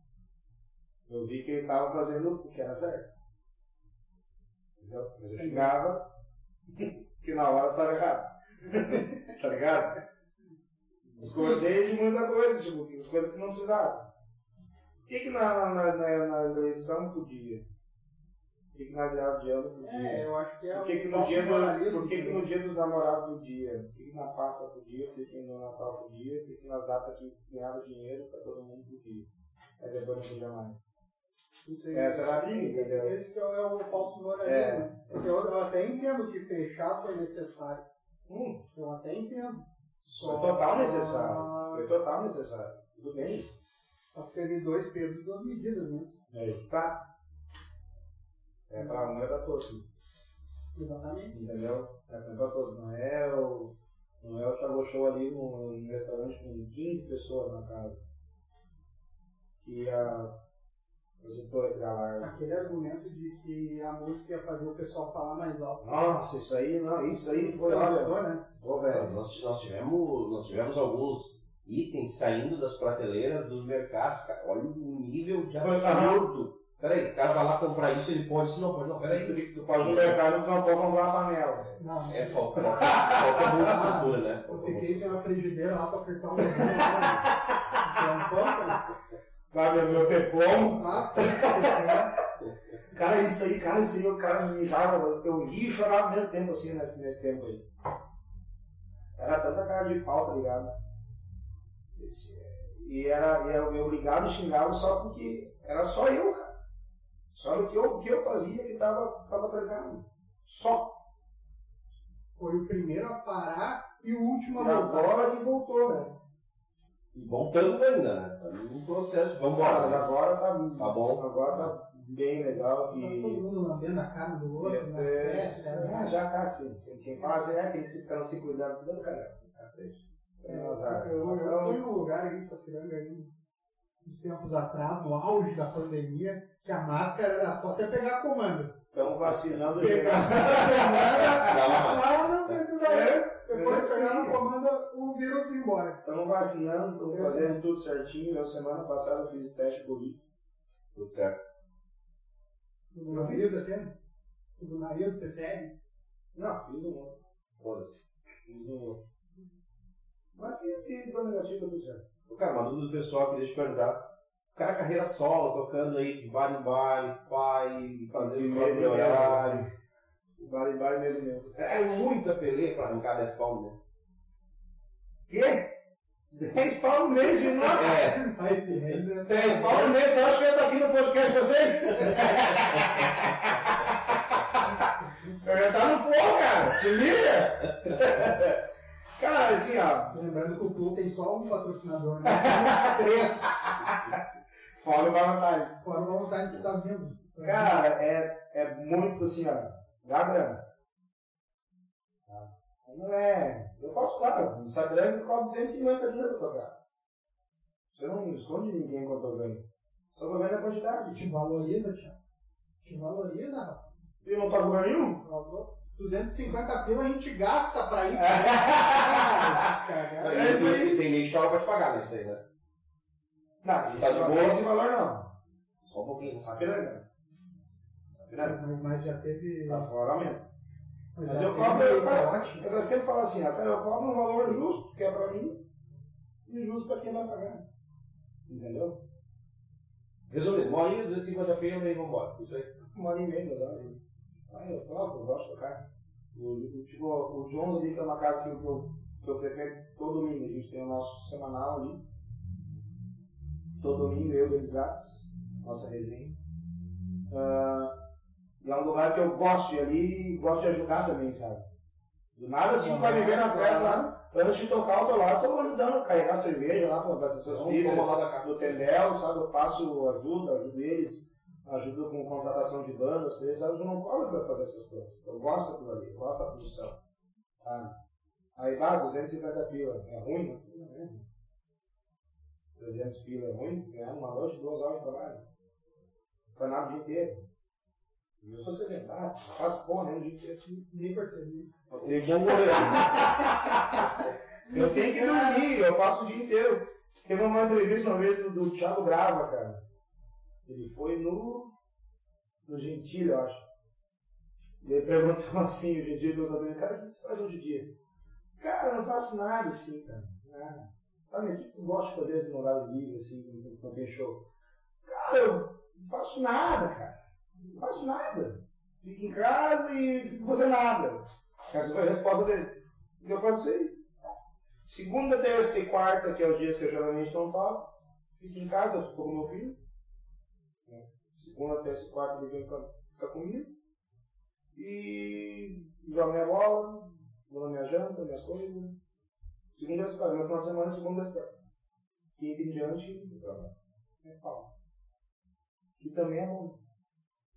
eu vi que ele tava fazendo o que era certo. Entendeu? Mas eu xingava *laughs* que na hora tava errado. *laughs* tá ligado? Discordei de muita coisa, tipo, coisa que não precisava. Por que, que na, na, na, na eleição podia? Que na virada de ano? É, eu acho que é Por que, no, dia do, por que, que também. no dia dos namorados podia? Por que, que na Páscoa podia? Por que, que no Natal podia? Por que, que nas datas que ganhava dinheiro para todo mundo podia? Aí depois não podia mais. Isso aí. Essa era a briga, entendeu? Esse que é o, é o falso moralismo. É. né? Eu, eu até entendo que fechar foi necessário. Hum, Eu até entendo. foi total necessário. Foi total necessário. Tudo bem. Só que teve dois pesos e duas medidas nisso. Aí que tá. É pra um, é pra todos. Exatamente. Entendeu? É pra todos. Não é o. Não é o Chagô Show ali no, no restaurante com 15 pessoas na casa. Que a. Aquele argumento de que a música ia fazer o pessoal falar mais alto. Nossa, isso aí, não, isso aí foi, Cansou, olha, né? ô velho, Nós, nós, tivemos, nós tivemos alguns itens saindo das prateleiras dos mercados, cara. Olha o nível de absurdo. Peraí, o cara vai lá comprar isso, ele pode, se não pode, não, peraí. tu pode no mercado e não pode comprar uma panela. Não, É, falta, falta, falta muita estrutura, né? Eu fiquei muito. sem uma frigideira lá pra fritar um pão. É um pão, cara. Vai meu, meu perfume. Ah, Cara, isso aí, cara, isso aí, o cara me mijava, eu ria e chorava ao mesmo tempo, assim, nesse, nesse tempo aí. Era tanta cara de pau, tá ligado? Esse- E era, e era me obrigado a xingar só porque era só eu, cara. Só o que eu, o que eu fazia que tava, tava trancado. Só. Foi o primeiro a parar e o último E a voltar. agora que voltou, né? E voltando ainda, né? Tá num processo, vamos Mas embora. agora tá, Tá bom. Agora tá bem legal Tá todo que. mundo lambendo a cara do outro, nas É, festas. é, né? já tá assim. Tem Quem assim, é aquele que estão se cuidando, cuidando, cara. Cacete. É um azar. Eu, eu fui num lugar aí, em Sapiranga, aí, uns tempos atrás, no auge da pandemia, que a máscara era só até pegar comando. Estamos vacinando Pegar comanda, *laughs* lá não precisava. É, Depois mas de é pegar a comanda, o vírus embora. Estamos vacinando, estamos fazendo tudo certinho. Eu, semana passada, eu fiz teste Covid. Tudo certo. Tudo no nariz aqui, tudo no nariz, PCR. Não, fiz um outro. Foda-se. Uso. Mas fiz feedback negativo, tudo certo. Cara, uma dúvida do pessoal que deixa eu perguntar. O cara carreira solo, tocando aí de bar em bar, pai, fazendo De o mês em horário. Vale mesmo mesmo. É muita peleia pra arrancar 10 pau no mês. Quê? 10 pau no mês? Nossa! É, Aí é 10 pau no mês, eu acho que eu tô aqui no podcast de vocês. *laughs* Eu já tá no flow, cara. Se liga. *laughs* Cara, assim, ó. Lembrando que o Flu tem só um patrocinador, né? *laughs* Três. Fora o Valentine's. Fora o Valentine's que tá vindo. Cara, é, é muito assim, ó. Dá grana. Tá? Não é. Eu posso, claro, no Instagram eu cobro 250 dias pra tocar. Você não esconde ninguém quanto eu ganho. Só tô vendo a quantidade. Te valoriza, Thiago. Te valoriza, rapaz. E não pago lugar nenhum? Faltou 250 pila a gente gasta pra ir. *laughs* Cara, É isso aí. Tem nem que chora pra te pagar, né? Isso aí, né? Não, Tá esse, de valor- boa? esse valor não. Só um pouquinho, Tá sabe? piranga. Tá mas, mas já teve. Tá fora mesmo. Mas, Mas eu cobro, eu, calote. eu sempre falo assim, cara, eu cobro um valor justo, que é pra mim, e justo pra quem vai pagar. Entendeu? Resumindo, morinho, 250 pila e vambora. Isso aí. Uma hora e meia, duas horas. Ah, eu toco, eu gosto de tocar. O, o, tipo, o Jones ali, que é uma casa que eu, que eu, que eu frequento todo domingo. A gente tem o nosso semanal ali. Todo domingo, eu, eles grátis. Nossa resenha. Ah, e é um lugar que eu gosto de ali e gosto de ajudar também, sabe? Do nada assim, vai me ver na festa lá. Antes de tocar, eu tô lá, tô ajudando a carregar cerveja lá para as pessoas do Tendel, sabe? Eu faço ajuda, ajudo eles, ajudo com contratação de bandas, coisas, sabe? Eu não cobro para fazer essas coisas. Eu gosto daquilo ali, eu gosto da produção. Sabe? Aí vai, 250 pila, é ruim? Não é ruim. 300 pila é ruim? É uma noite, duas horas de trabalho. Nada o dia inteiro. Eu sou sedentário, não faço porra nem o dia inteiro. Nem percebi. Eu tenho bom goleiro. eu tenho que dormir, eu passo o dia inteiro. Teve uma entrevista uma vez do, do Thiago Brava, cara. Ele foi no. no Gentili, eu acho. E ele perguntou *laughs* assim, o Gentili perguntou pra cara, o que você faz hoje em dia? Cara, eu não faço nada assim, cara. Nada. Ah, mas o que tu gosta de fazer esse horário livre, assim, quando- tem show? Cara, eu não faço nada, cara. Não faço nada. Fico em casa e fico fazendo nada. Essa foi a resposta dele. E eu faço aí. Segunda, terça e quarta, que é os dias que eu geralmente não toco, fico em casa, eu fico com meu filho. Segunda, terça e quarta ele vem ficar ficar comigo. E jogo minha bola, vou na minha janta, minhas coisas. Segunda, terça e quarta. Meu final de semana, segunda, terça e quarta. Quinta em diante, eu trabalho. É pau. Que também é bom.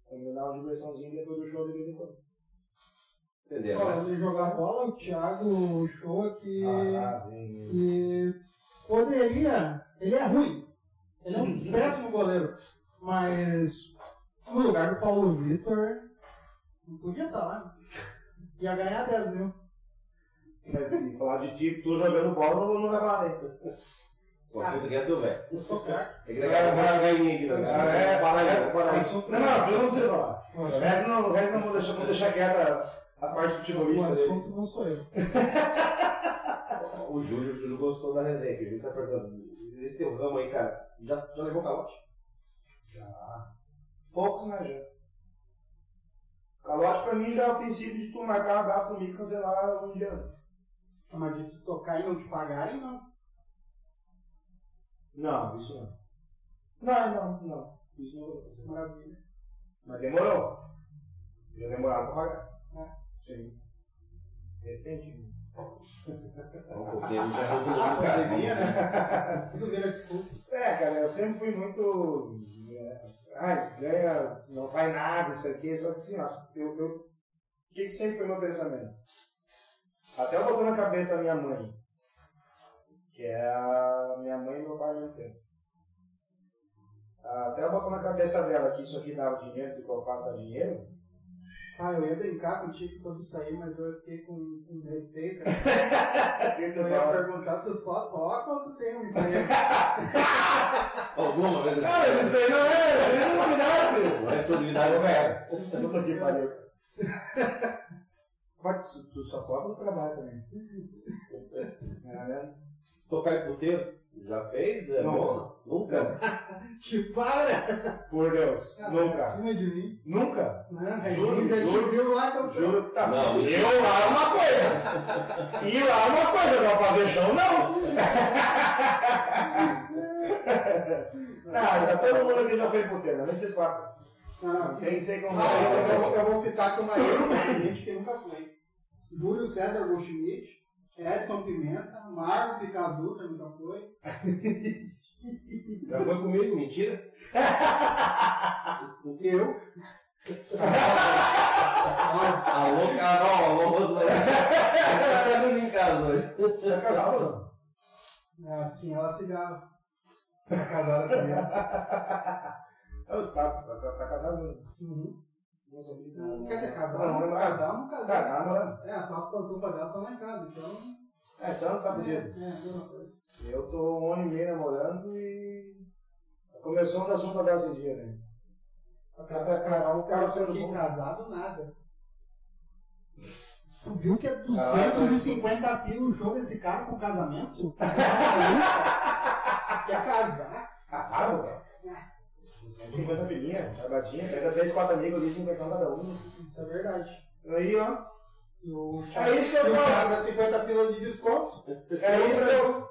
Também dá uma diversãozinha depois do show de vez em quando. Entendeu? né? Jogar bola, o Thiago show que, Ah, que poderia. Ele é ruim. Ele é um *laughs* péssimo goleiro. Mas no lugar do Paulo Vitor, não podia estar lá. Ia ganhar 10 mil. E falar de ti, tu jogando bola, não, não vai falar nem. O assunto aqui é tu, velho. Eu sou craque. Tem que daqui a pouco vai ganhar aqui, né? Ah, é, Fala aí, é, fala aí. Não, não, eu não preciso falar. O O assunto- resto não, o resto não vou deixar, vou deixar quieta a parte o futebolística dele. assunto não sou eu. *laughs* O Júlio, o Júlio gostou da resenha, o Júlio tá perguntando. Esse teu ramo aí, cara, já, já levou calote? Poucos, né, já. Calote pra mim já é o princípio de tu marcar uma data comigo e cancelar um dia antes. Mas de tu tocar e não te pagarem, não. Não, isso não. Não, não, não. Isso não vai acontecer. Maravilha. Mas demorou. Já demoraram pra pagar. É. Sim. Recente. Porque ele já cara. Pandemia, né? Tudo vira desculpa. É, cara, eu sempre fui muito. é, Ai, ganha, não faz nada, isso aqui, só que assim, ó, eu, eu, o que, sempre foi meu pensamento? Até eu botou na cabeça da minha mãe, que é a minha mãe e meu pai ao mesmo tempo. Até eu botou na cabeça dela que isso aqui dava dinheiro, que o que eu faço dá dinheiro. Ah, eu ia brincar contigo sobre isso aí, mas eu fiquei com, com receita. *laughs* Eu Eu ia perguntar, tu só toca ou tu tem um emprego? *laughs* Alguma vez. Cara, mas isso aí não é, isso aí não é novidade. A responsabilidade é velha. Puta que pariu. Pode, tu só toca no trabalho também. É, né? Tocar em puteiro? Já fez? É Não. bom? Nunca? *laughs* Te para! Por Deus. Cara, Nunca. Acima de mim. Nunca. Né? Juro, já te juro. viu lá que eu. Juro. Tá, Não, eu isso- lá é uma coisa. Ir lá é uma coisa, agora fazer show não. Ah, *laughs* já todo mundo aqui já foi puteiro, nem vocês falam. Ah, Tem que ser como. Ah, eu, eu vou- eu vou citar que o gente que nunca foi. Júlio César Goldschmidt, Edson Pimenta, Marco Picazuta nunca foi. Já foi comigo? Mentira? Eu. Alô, Carol, alô, Rosana. Você tá vindo em casa hoje. Tá casado não? É, Assim ela se gaba. Tá casada também. Eu, tá, tá, tá, tá casado mesmo. Uhum. Não sabia. Não quer dizer, casar, Não, não, não, não. casar, não casar. tá, namorando. É, só as pantufas dela estão lá em casa, então. É, então tá É, pedido. é, mesma coisa. Eu tô um ano e meio namorando e. Começou um assunto agora esse dia, né? A Carol Cara, passou sendo bom. casado, nada. Tu viu que é 250 pila o show desse cara com casamento? *laughs* Tá? Quer casar? Caralho, velho. 150 pilinhas, barbadinha, pega 3, 4 amigos ali, 50 cada um. Isso é verdade. Aí, ó. E o É isso que eu falo. Dá 50 pila de desconto. É isso que eu.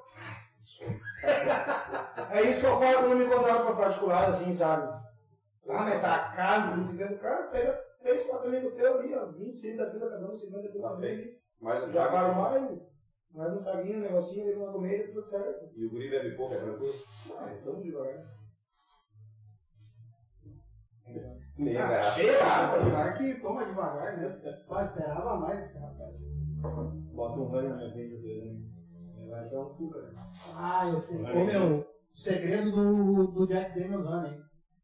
*laughs* É isso que eu falo quando me contratam pra particular, assim, sabe? Ah, mas tá caro, 50 cara, pega 3, 4 amigos teus ali, ó. 20, 30 pila cada um, 50 pila Tá cada um. Mais um Já pago mais, mais um traguinho, um negocinho, ali, uma comida, tudo certo. E o guri bebe pouco, é tranquilo? Ah, então devagar. Meia Ah, garrafa. cheira! Apesar que toma devagar, né? Só esperava mais esse rapaz. Bota um na minha frente dele, né? Vai dar um fuga? Ah, eu sei. Ô, meu, segredo do, do Jack Daniels Honey.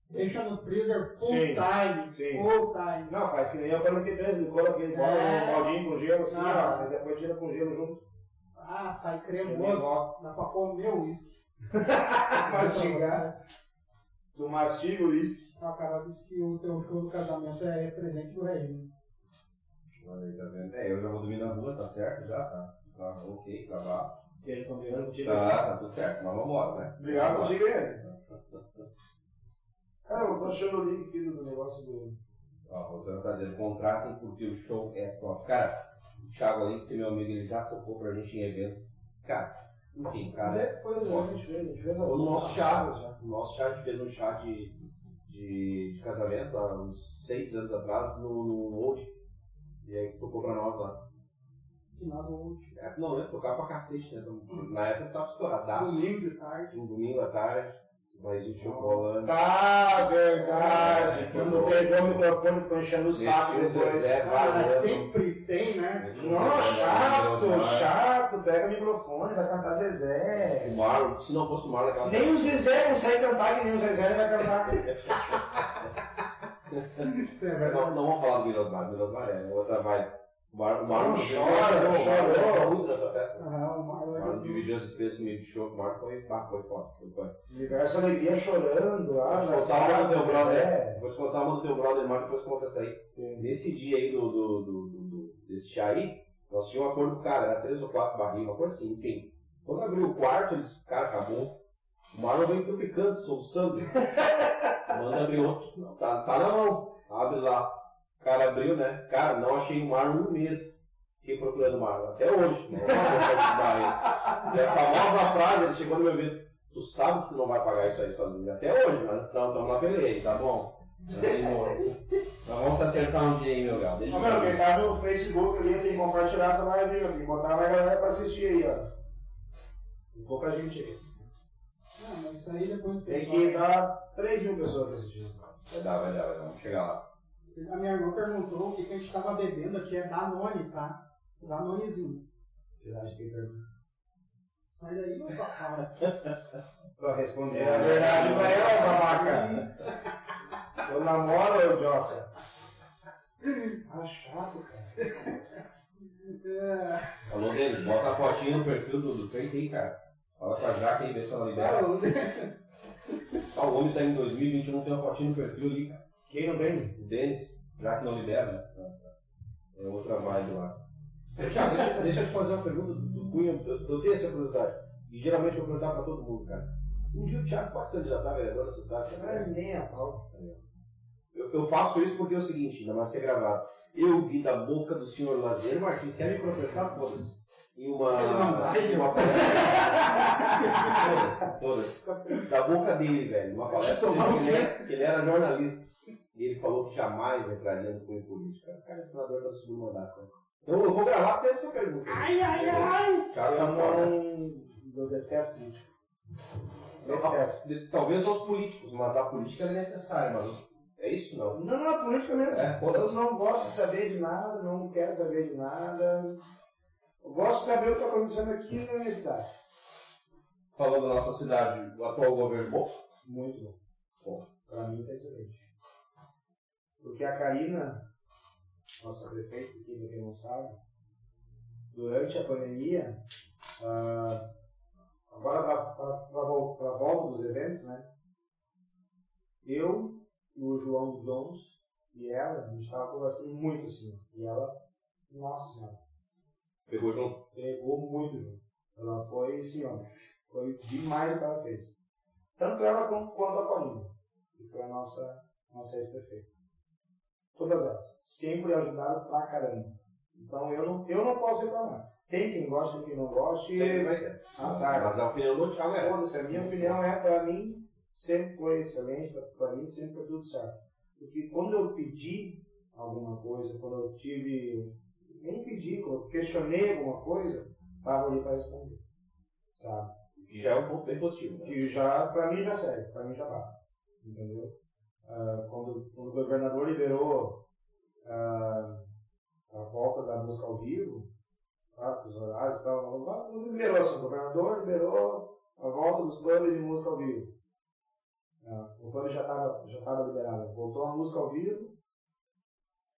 Deixa no freezer full Sim, time. sim. Full time. Não, faz que nem eu 43, ele cola aquele É. um baldinho com gelo assim, Ah. ó, e depois tira com gelo junto. Ah, sai cremoso. Dá pra comer o uísque. *laughs* Mastigar. Do mastigo uísque. A Carol disse que o teu show do casamento é presente do regime. Olha aí, tá vendo? É, eu já vou dormir na rua, tá certo já, tá. Tá ok, tá lá. E aí, combinando contigo. Tá, tá tudo certo, mas vambora, né? Obrigado contigo aí. Cara, eu tô achando o link aqui do negócio do. Ó, a Rosana tá dizendo, contratem porque o show é top. Cara, o Thiago, além de ser meu amigo, ele já tocou pra gente em eventos. Cara, enfim, cara. é que foi o que a gente fez? A gente fez no nosso chá. já. No nosso chá, a gente fez um chá de, de, de casamento há uns seis anos atrás no, no Old. E aí tocou pra nós lá. Final do último. É, Não, né? Tocava pra cacete, né? Então, Na época tava estouradaço. Domingo de tarde. Um domingo à tarde, mais de rolando. Tá, verdade. Que não pegou o microfone, ficou enchendo o saco depois. Zezé, Ah, sempre tem, né? Zezé, chato, chato. Pega o microfone, vai cantar Zezé. O Marlon, se não fosse o Marlon, aquela Nem o Zezé consegue cantar, que nem o Zezé vai cantar. *laughs* É Não, não vamos falar do Mirosmar, Mirosmar é outra vibe. O Mar- o Marlon Não, chora, chora, chorou. muito dessa festa. Aham, o Marlon dividiu as despesas comigo de show, o Marlon foi, pá, foi foda. Diversa alegria chorando lá. Vou te contar uma do teu brother, vou te contar uma do teu brother, Marlon, depois conta essa aí. Nesse dia aí do, do, do, do- do- desse chá aí, nós tínhamos um acordo com o cara, era três ou quatro barrinhas, uma coisa assim, enfim. Quando abriu o quarto, ele disse, cara, acabou. O Marlon veio tropicando, soluçando. *laughs* Manda abrir outro. Não, tá, tá não, não. Abre lá. O cara abriu, né? Cara, não achei o Marlon um mês. Fiquei procurando o Marlon. Até hoje. Barriga. É a famosa frase, ele chegou no meu ouvido. Tu sabe que tu não vai pagar isso aí sozinho. Até hoje, mas não, estamos na peleia, tá bom? Aí, Nós vamos se acertar um dia aí, meu galo. Deixa meu, quem eu tá no Facebook ali, tem que compartilhar essa live. Tem que botar mais galera pra assistir aí, ó. Tem pouca gente aí. Ah, mas isso aí depois Tem que dar 3 mil pessoas pra assistir. Vai dar, vai dar, vai dar. Vamos chegar lá. A minha irmã perguntou o que, que a gente tava bebendo aqui. É Danone, tá? Danonezinho. Verdade, que pergunta. Sai daí, meu safado. *laughs* Pra responder a verdade pra ela, babaca. *laughs* Eu namoro, ô Jota. Ah, chato, cara. É, *laughs* Falou deles, bota a fotinha no perfil do, do Face aí, cara. Fala com a Jaque aí, vê se ela libera. eu- Ah, o homem tá em 2021, tem uma fotinha no perfil ali, cara. Quem não tem? O Denis, já que não libera, né? É outra vibe lá. Tiago, deixa, deixa eu te fazer uma pergunta do, Cunha, eu, eu tenho essa curiosidade. E geralmente eu vou perguntar pra todo mundo, cara. Um dia o Thiago pode se candidatar a vereador nessa cidade? É nem a pau. Eu, eu faço isso porque é o seguinte, ainda mais que é gravado. Eu vi da boca do senhor Lazer Martins, quer me processar? Foda-se. Em uma. Em uma palestra. Foda-se, foda-se. Da boca dele, velho. Uma palestra ele, é- ele era jornalista. E ele falou que jamais entraria no cunho político. O cara é senador do segundo mandato. Né? Então eu vou gravar sempre essa pergunta. Ai, ai, ai! Eu tá fora. não. Eu detesto política. Detesto. de- Talvez aos políticos, mas a política é necessária. Mas os- é isso não? Não, não, é política mesmo. É, eu não gosto de saber de nada, não quero saber de nada. Eu gosto de saber o que está acontecendo aqui na minha cidade. Falando da nossa cidade, o atual governo bom. Muito bom. Bom, para mim está excelente. Porque a Karina, nossa prefeita, aqui, quem não sabe, durante a pandemia, ah, agora para a volta dos eventos, né? Eu, o João dos Dons e ela, a gente estava conversando muito assim. E ela, nossa senhora, Pegou junto. pegou muito junto. Ela foi, sim, ó, foi demais o que ela fez. Tanto ela quanto, quanto a Paulinha, que foi a nossa, nossa ex-prefeita. Todas elas. Sempre ajudaram pra caramba. Então eu não, eu não posso reclamar. Tem quem gosta, tem quem não gosta. Sempre vai ter. azar. Mas a opinião do Thiago é essa. A minha opinião é, pra mim, sempre foi excelente, pra mim sempre foi tudo certo. Porque quando eu pedi alguma coisa, quando eu tive, nem pedi, quando eu questionei alguma coisa, tava ali pra responder. Sabe? Que já é um ponto bem positivo. Né? Que já, pra mim já serve, pra mim já basta. Entendeu? Ah, quando, quando o governador liberou ah, a volta da música ao vivo, tá, os horários e tal, não liberou assim, o governador liberou a volta dos pubs e música ao vivo. Ah, o pub já estava já tava liberado, voltou a música ao vivo,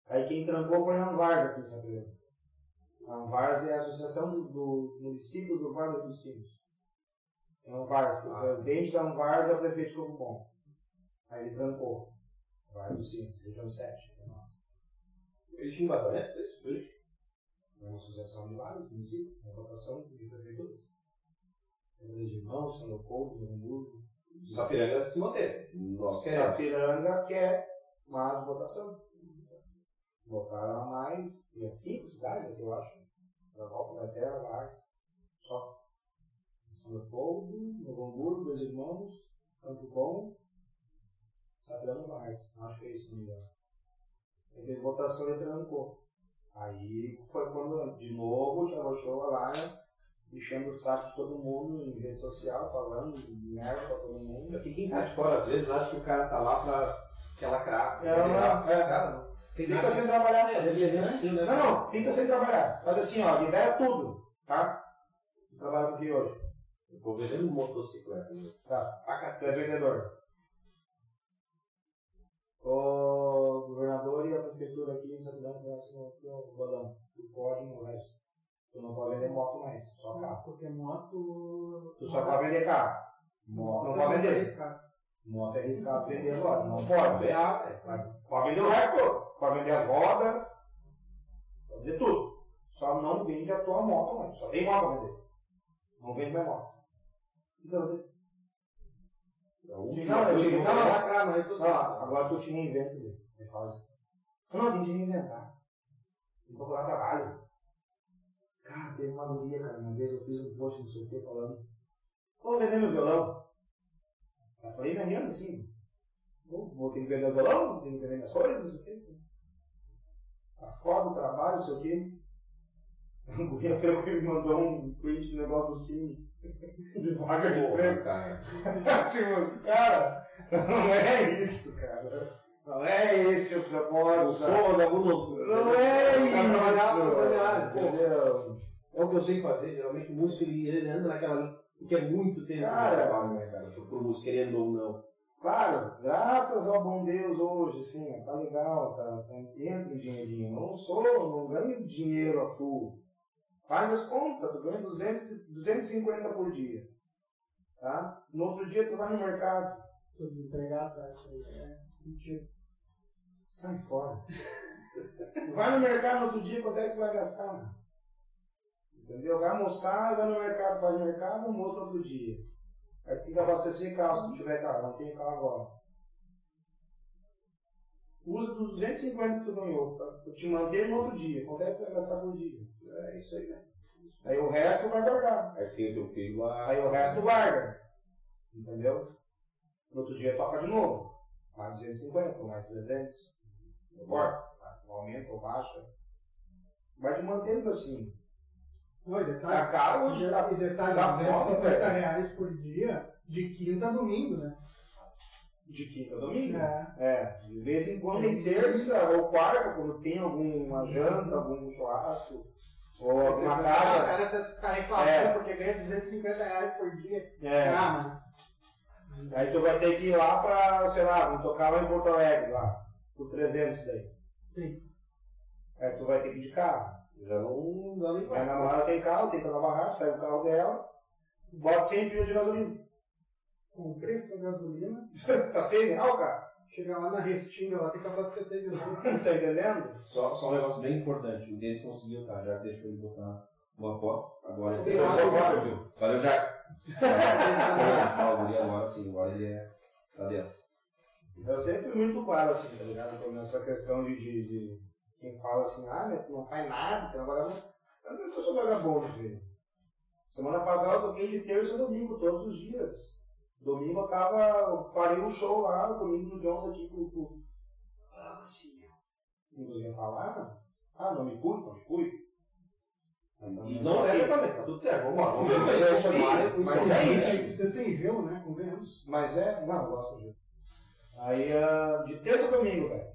aí quem trancou foi a Anvars aqui em São Pedro. A Anvars é a Associação do, do Município do Vale dos Sinos. É Anvars, o presidente da Anvars é o prefeito de Campo Bom. Aí ele trancou. Vale dos Sinos, região 7. é nossa. Ele tinha embasamento desse político? É uma associação de vários municípios, uma votação de prefeituras. Câmara de Irmãos, São Leopoldo, Hamburgo. Sapiranga se manteve. Sapiranga quer mais votação. Votaram a mais, é cinco cidades aqui, eu acho. Da volta da terra, Lages. Só. São Leopoldo, Novo Hamburgo, Dois Irmãos, Campo Bom, E Lages. Acho que é isso, se não me engano. Aí teve votação e trancou. Aí foi quando, de novo, já baixou lá, enchendo o saco de todo mundo em rede social, falando merda pra todo mundo. Aqui quem tá de fora às vezes acha que o cara tá lá pra aquela craca. É, mas- é. cara não. Fica nada. sem trabalhar mesmo. ele é assim, né? Não, não, fica sem trabalhar. Faz assim, ó, libera tudo, tá? Eu trabalho aqui hoje. Eu tô vendendo motocicleta. né? Tá. Pra Você é cacete. vendedor. O governador e a prefeitura aqui em São Paulo conhecem aqui o bolão. Tu pode no resto. Tu não pode vender moto mais, só carro. Porque moto. Tu só pode vender carro. Moto não pode vender. Moto é arriscado vender agora. Não pode. Ah. Mas Pode vender o resto todo. Pode vender as rodas. Pode vender tudo. Só não vende a tua moto, mano. Só tem moto pra vender. Não vende mais moto. Então, você- A Não, última eu que digo, eu não, vou não. lacrar Olha social. lá, agora tu te reinventa dele. Ele fala assim. Não, tem que reinventar. Que procurar trabalho. Cara, teve uma guria, cara. Uma vez eu fiz um post no seu falando. Tô vendendo violão. Eu falei na renda assim. Pô, vou ter que vender o violão, tenho que vender minhas coisas, não sei o quê. Tá foda o trabalho, não sei o quê. *laughs* A guria pegou e me mandou um print do negócio do Cine. De vaga de emprego. Porra, cara. *laughs* tipo, cara, não é isso, cara. Não é esse o Eu propósito. sou vagabundo. Não é isso. É o que eu sei fazer. Geralmente o músico ele, ele anda naquela linha. Porque é muito tempo Cara. de trabalho, né, cara? Pro músico, querendo ou não. Claro, graças ao bom Deus hoje, assim, tá legal, tá, tá entra em dinheirinho. Não sou, não ganho dinheiro a full. Faz as contas, tu ganha 200, 250 por dia. Tá? No outro dia tu vai no mercado. Tô desempregado, tá? Isso aí é mentira. Sai fora. Vai no mercado no outro dia, quanto é que tu vai gastar? Entendeu? Vai almoçar, vai no mercado, faz mercado, almoço no outro dia. Aí que abastecer carro se não tiver carro, não tem carro agora. Usa dos 250 que tu ganhou para te manter no outro dia. Quanto é que tu vai gastar por dia? É isso aí, né? Aí o resto vai guardar. Filho lá. Aí o resto guarda. Entendeu? No outro dia toca de novo. Mais 250, ou mais 300. Não importa. Aumenta ou baixa. Vai te mantendo assim. Não, e Tá detalhe, caro hoje. Tá, e detalhe, tá foda, 250 velho. reais por dia, de quinta a domingo, né? De quinta a domingo. É. É, de vez em quando em terça ou quarta, quando tem alguma janta, algum churrasco, ou O casa. cara tá, tá reclamando É. porque ganha 250 reais por dia. É, Ah, mas. aí tu vai ter que ir lá pra, sei lá, vamos tocar lá em Porto Alegre, lá, por 300 daí. Sim. Aí tu vai ter que ir de carro. Já não dá nem Minha namorada tem carro, tem que lavar rádio, pega o carro dela, bota 100 pila de gasolina. Com o preço da gasolina, *laughs* tá 6 reais, cara? Chega lá na Restinga, lá tem que abastecer de novo. Tá entendendo? Só, só um negócio bem importante. O deles conseguiu, tá? Já deixou ele botar uma foto. Agora ele tem Jack. viu? Valeu, Jack. Agora sim, agora ele é. Tá dentro. Eu sempre fui muito claro assim, tá ligado? Então, Nessa questão de, de, de quem fala assim, ah, mas tu não faz nada, tu é vagabundo. Eu não sou vagabundo, filho. Semana passada eu toquei de terça a domingo, todos os dias. Domingo eu tava, eu parei um show lá, domingo do Jones aqui com o. Falava assim, não conseguia falar? Ah, não me cuido, não me cuido. E não é também, tá tudo certo. Vamos lá. Mas é isso aí, Mas é é isso. ser sem gelo, né? Convenhamos. Mas é. Não, eu gosto de. Aí ah, de terça a domingo, velho.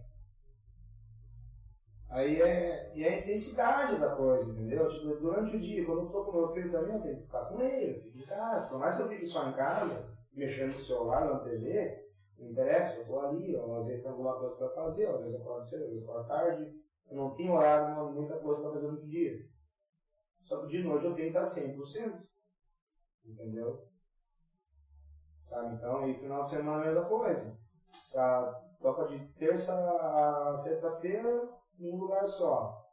Aí é, e é a intensidade da coisa, entendeu? Tipo, durante o dia, quando eu tô com meu filho também, eu tenho que ficar com ele, eu fico em casa. Por mais que eu fique só em casa, mexendo no celular, na TV, não interessa, eu tô ali, ó, às vezes tem alguma coisa pra fazer, ó, às vezes eu acordo cedo, às vezes eu acordo tarde. Eu não tenho horário, não, muita coisa pra fazer no dia. Só que de noite eu tenho que estar 100%. Entendeu? Sabe? Então, e final de semana a mesma coisa. Sabe? Toca de terça a sexta-feira em um lugar só.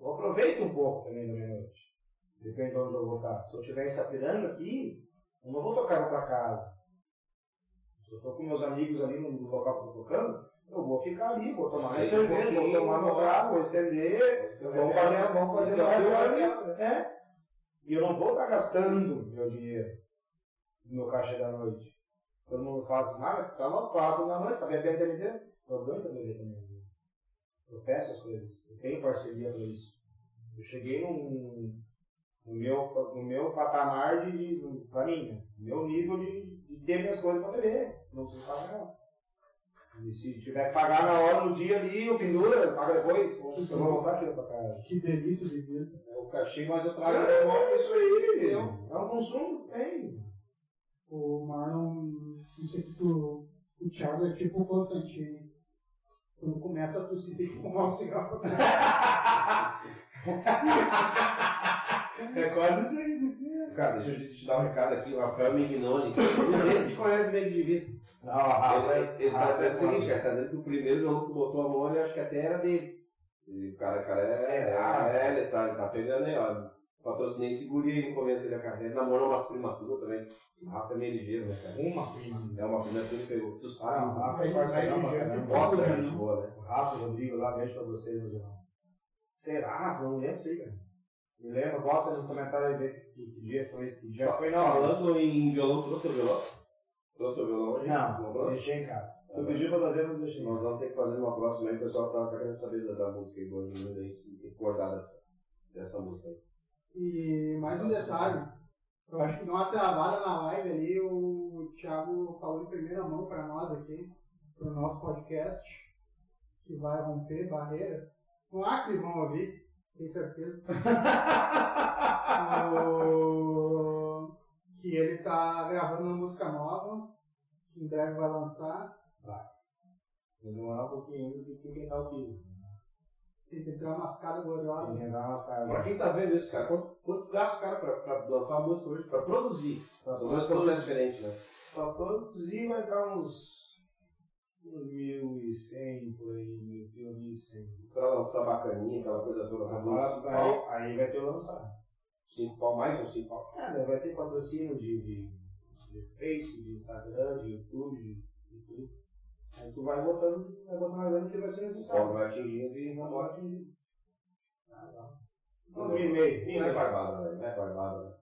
Eu aproveito um pouco também da minha noite. Depende de onde eu vou estar. Se eu estiver em Sapiranga aqui, eu não vou tocar para casa. Se eu estou com meus amigos ali no local que eu estou tocando, eu vou ficar ali, vou tomar minha cerveja, vou tomar meu prato, vou estender, vamos fazer, vamos fazer vai ali. É. E eu não vou estar gastando meu dinheiro no meu caixa da noite. Todo mundo fala assim, ah, mas tá lotado na noite, tá bebendo TNT? Eu ganho pra beber também. Eu peço as coisas, eu tenho parceria para isso. Eu cheguei num, no, meu, no meu patamar de, de pra mim, né? no meu nível de, de ter minhas coisas para beber. Não preciso pagar não. E se tiver que pagar na hora, no dia ali, eu pendura, paga depois. Eu vou voltar aqui pra casa. Que delícia de vida. É o cachê, mas eu trago. é isso aí. É um consumo, tem. O Marlon disse aqui o, o Thiago é tipo o Constantino. Quando começa a tossir, tem que fumar um cigarro. *laughs* É quase isso aí. Cara, deixa eu te dar um recado aqui, o Rafael Mignoni. A gente conhece meio de vista. Não, Rafa, Ele, ele tá dizendo o seguinte, cara, tá dizendo que o primeiro nome que botou a mão, ele acho que até era dele. E o cara, cara é. Será? É, ele tá, ele tá pegando aí, ó. Patrocinei seguri aí no começo da carreira. Ele namorou umas primaturas também. O Rafa é meio ligeiro, né, cara? Uma prima. É uma prima que ele pegou. Tu Ah, o sabe. Rafa é parceirão pra caramba. Bota gente boa, né? O Rafa, o Rodrigo lá, beijo pra vocês, no geral. Será, Rafa? Eu não lembro aí, cara. Me lembra, bota no comentário aí ver que, que dia foi. Que dia foi, não. Falando em violão, trouxe o violão? Trouxe o violão hoje? Não, trouxe? deixei em casa. Tu pediu pra trazer, mas deixei. Nós vamos ter que fazer uma próxima aí, o pessoal tá, tá querendo saber da, da música daí, se tem que acordar dessa, dessa música aí. E mais um detalhe, eu acho que deu uma travada na live ali, o Thiago falou em primeira mão para nós aqui, para o nosso podcast, que vai romper barreiras. No Acre vão ouvir, tenho certeza. *laughs* O- Que ele tá gravando uma música nova, que em breve vai lançar. Vai demorar um pouquinho ainda, tem que dar o piso. Tem que entrar mascada gloriosa. Tem que dar umas Pra quem tá vendo isso, cara, quanto, quanto gasta o cara pra, pra lançar uma música hoje? Pra produzir. São dois processos diferentes, né? Pra produzir vai dar uns Uns 1.100 por aí, 1.100. Pra lançar bacaninha, aquela coisa toda. Cinco aí, aí vai ter o lançado. cinco pau mais um cinco pau. Ah, né, vai ter patrocínio de, de, de Face, de Instagram, de YouTube, de, de tudo. Aí tu vai botando, vai botando a grana que vai ser necessário. vai atingindo e Não vai. atingir. Ah, não. Uns mil e meio. Não é barbada, velho. Não é barbada, né?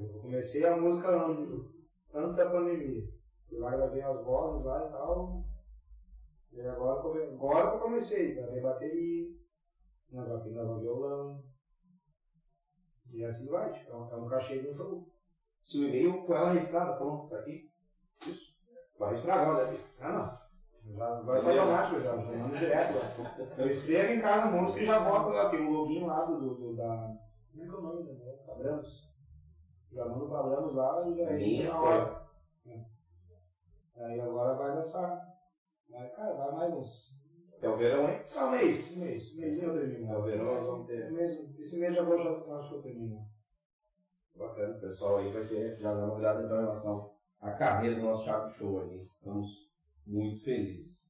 Eu comecei a música ano- antes da pandemia. Fui lá, gravei as vozes lá e tal. E agora, come- agora que eu comecei, gravei bateria, gravei, gravei violão. E assim vai, tipo, é um, é um cachê de um show. Se o e-mail com ela registrada, pronto, tá aqui. Isso. Vai registrar agora, né? Ah não. Já, agora tá automático, já, já mando direto lá. Eu escrevo em cada música e já boto lá, tem um login lá do, do, do da. Como é que é o nome da mulher? Abramos. Já mando pra Abramos lá e já registra na hora. É. Aí agora vai lançar. Vai, cara, vai mais uns. É o verão, hein? Ah, um mês, um mês. Um mês eu termino. É o verão, nós vamos ter. Mês, esse mês já vou, já acho que eu termino. Bacana, o pessoal aí vai ter já dar uma olhada então em relação à carreira do nosso Thiago Show aí. Estamos muito felizes.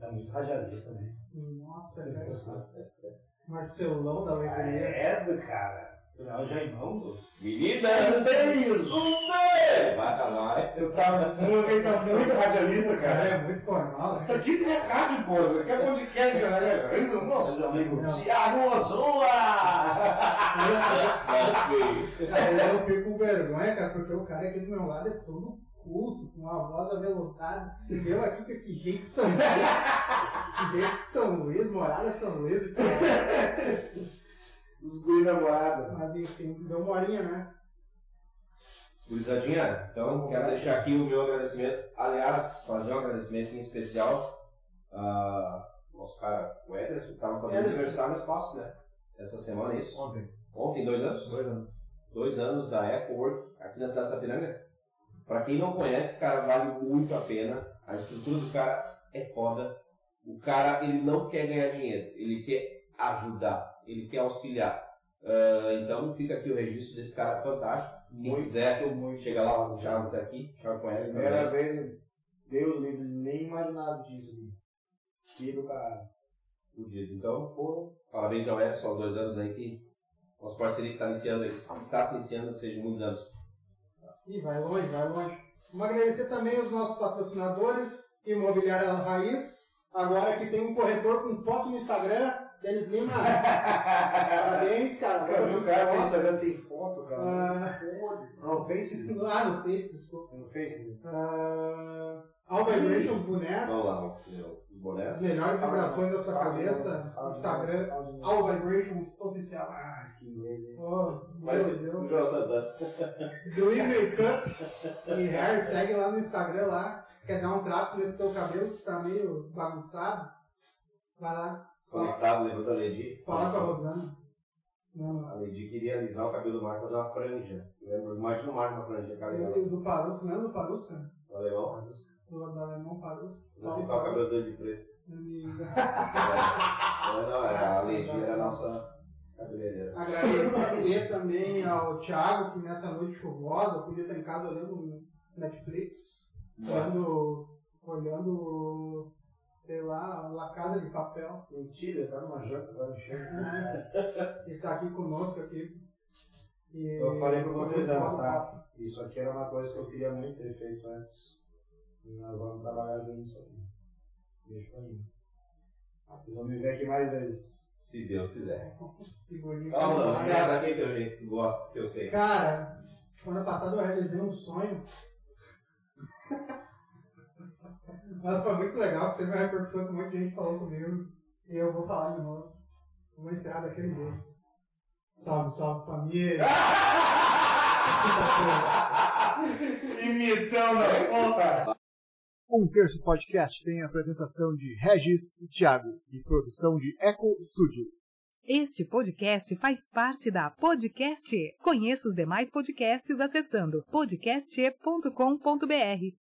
Tá muito radialista, né? Nossa, velho. Marcelão da Alegria. É, do cara. Já é irmão, pô. Menina, Deus! Vai, vai. Eu tava muito, tá muito radialista, cara é muito formal. Isso aqui não é rádio, pô. Isso aqui é podcast, galera. Esse é o nosso amigo Não. Thiago Ozoa. Eu, eu fico com vergonha, cara, porque o cara aqui do meu lado é todo culto, com uma voz aveludada. Eu aqui com esse jeito de São Luís, esse jeito de São Luís, morada São Luís. Os guri namorada. Mas enfim, deu uma horinha, né? Gurizadinha, então quero deixar aqui o meu agradecimento. Aliás, fazer um agradecimento em especial a nosso cara, o Ederson, que estava fazendo Ederson. aniversário no espaço, né? Essa semana, é isso? Ontem. Ontem, dois anos? Dois anos. Dois anos da EcoWork aqui na cidade de Sapiranga. Pra quem não conhece, cara, vale muito a pena. A estrutura do cara é foda. O cara, ele não quer ganhar dinheiro, ele quer ajudar, ele quer auxiliar. Ah, então fica aqui o registro desse cara fantástico. Quem Muito, quiser, muito. chega lá, o Thiago tá aqui, o Thiago conhece Primeira também. vez, Deus livre, nem imaginava disso. Que do cara. Fudido. Então, pô, parabéns ao Ederson, dois anos aí que nossa parceria está iniciando, está se iniciando, seja muitos anos. Ih, vai longe, vai longe. Vamos agradecer também os nossos patrocinadores, Imobiliária Raiz, agora que tem um corretor com foto no Instagram, Denis Lima. Parabéns, cara. Eu vi o cara no Instagram sem foto, cara. Ah, Não, Facebook. ah, no Face, desculpa. No Facebook. Ah, All Vibrations Bonés. Vamos lá, os bonés. As melhores vibrações da sua cabeça. Instagram, fala de novo. All Vibrations Oficial. Ah, que inglês é esse? Oh, Mas meu o Deus. Glee Makeup e Hair, segue lá no Instagram lá. Quer dar um trato nesse teu cabelo que tá meio bagunçado? Vai lá. Conectado, levanta a Ledi. fala com a Rosana. Não, A Ledi queria alisar o cabelo do Marco fazer uma franja. Lembra? Imagina o Marco uma franja, cara. legal. do, do Parusso, não é do Parusso, cara? O alemão. Do, do alemão Parusso. Vou pintar o cabelo dele de preto. É, *laughs* não, é, a Ledi era a nossa cabeleireira. Agradecer também ao Thiago, que nessa noite chuvosa podia estar em casa olhando Netflix, olhando, olhando, sei lá, La Casa de Papel. Mentira, tá numa janta, tá no chão. É, ele está aqui conosco aqui. E- Eu falei pra vocês antes, tá? Isso aqui era uma coisa que eu queria muito ter feito antes. E nós vamos trabalhar junto nisso aqui. Deixa pra mim. Ah, Vocês vão me ver aqui mais vezes. Se Deus quiser. *laughs* Lá, você é daquele teu jeito que gosta, que eu sei. Cara, semana passada eu realizei um sonho. *laughs* Mas foi muito legal, porque teve uma repercussão que um monte de gente falou comigo. E eu vou falar de novo. Vou encerrar daquele jeito. Salve, salve família! *laughs* Imitão na ponta! Um Terço Podcast tem a apresentação de Regis e Thiago e produção de Echo Studio. Este podcast faz parte da Podcast. E. Conheça os demais podcasts acessando podcast.com.br.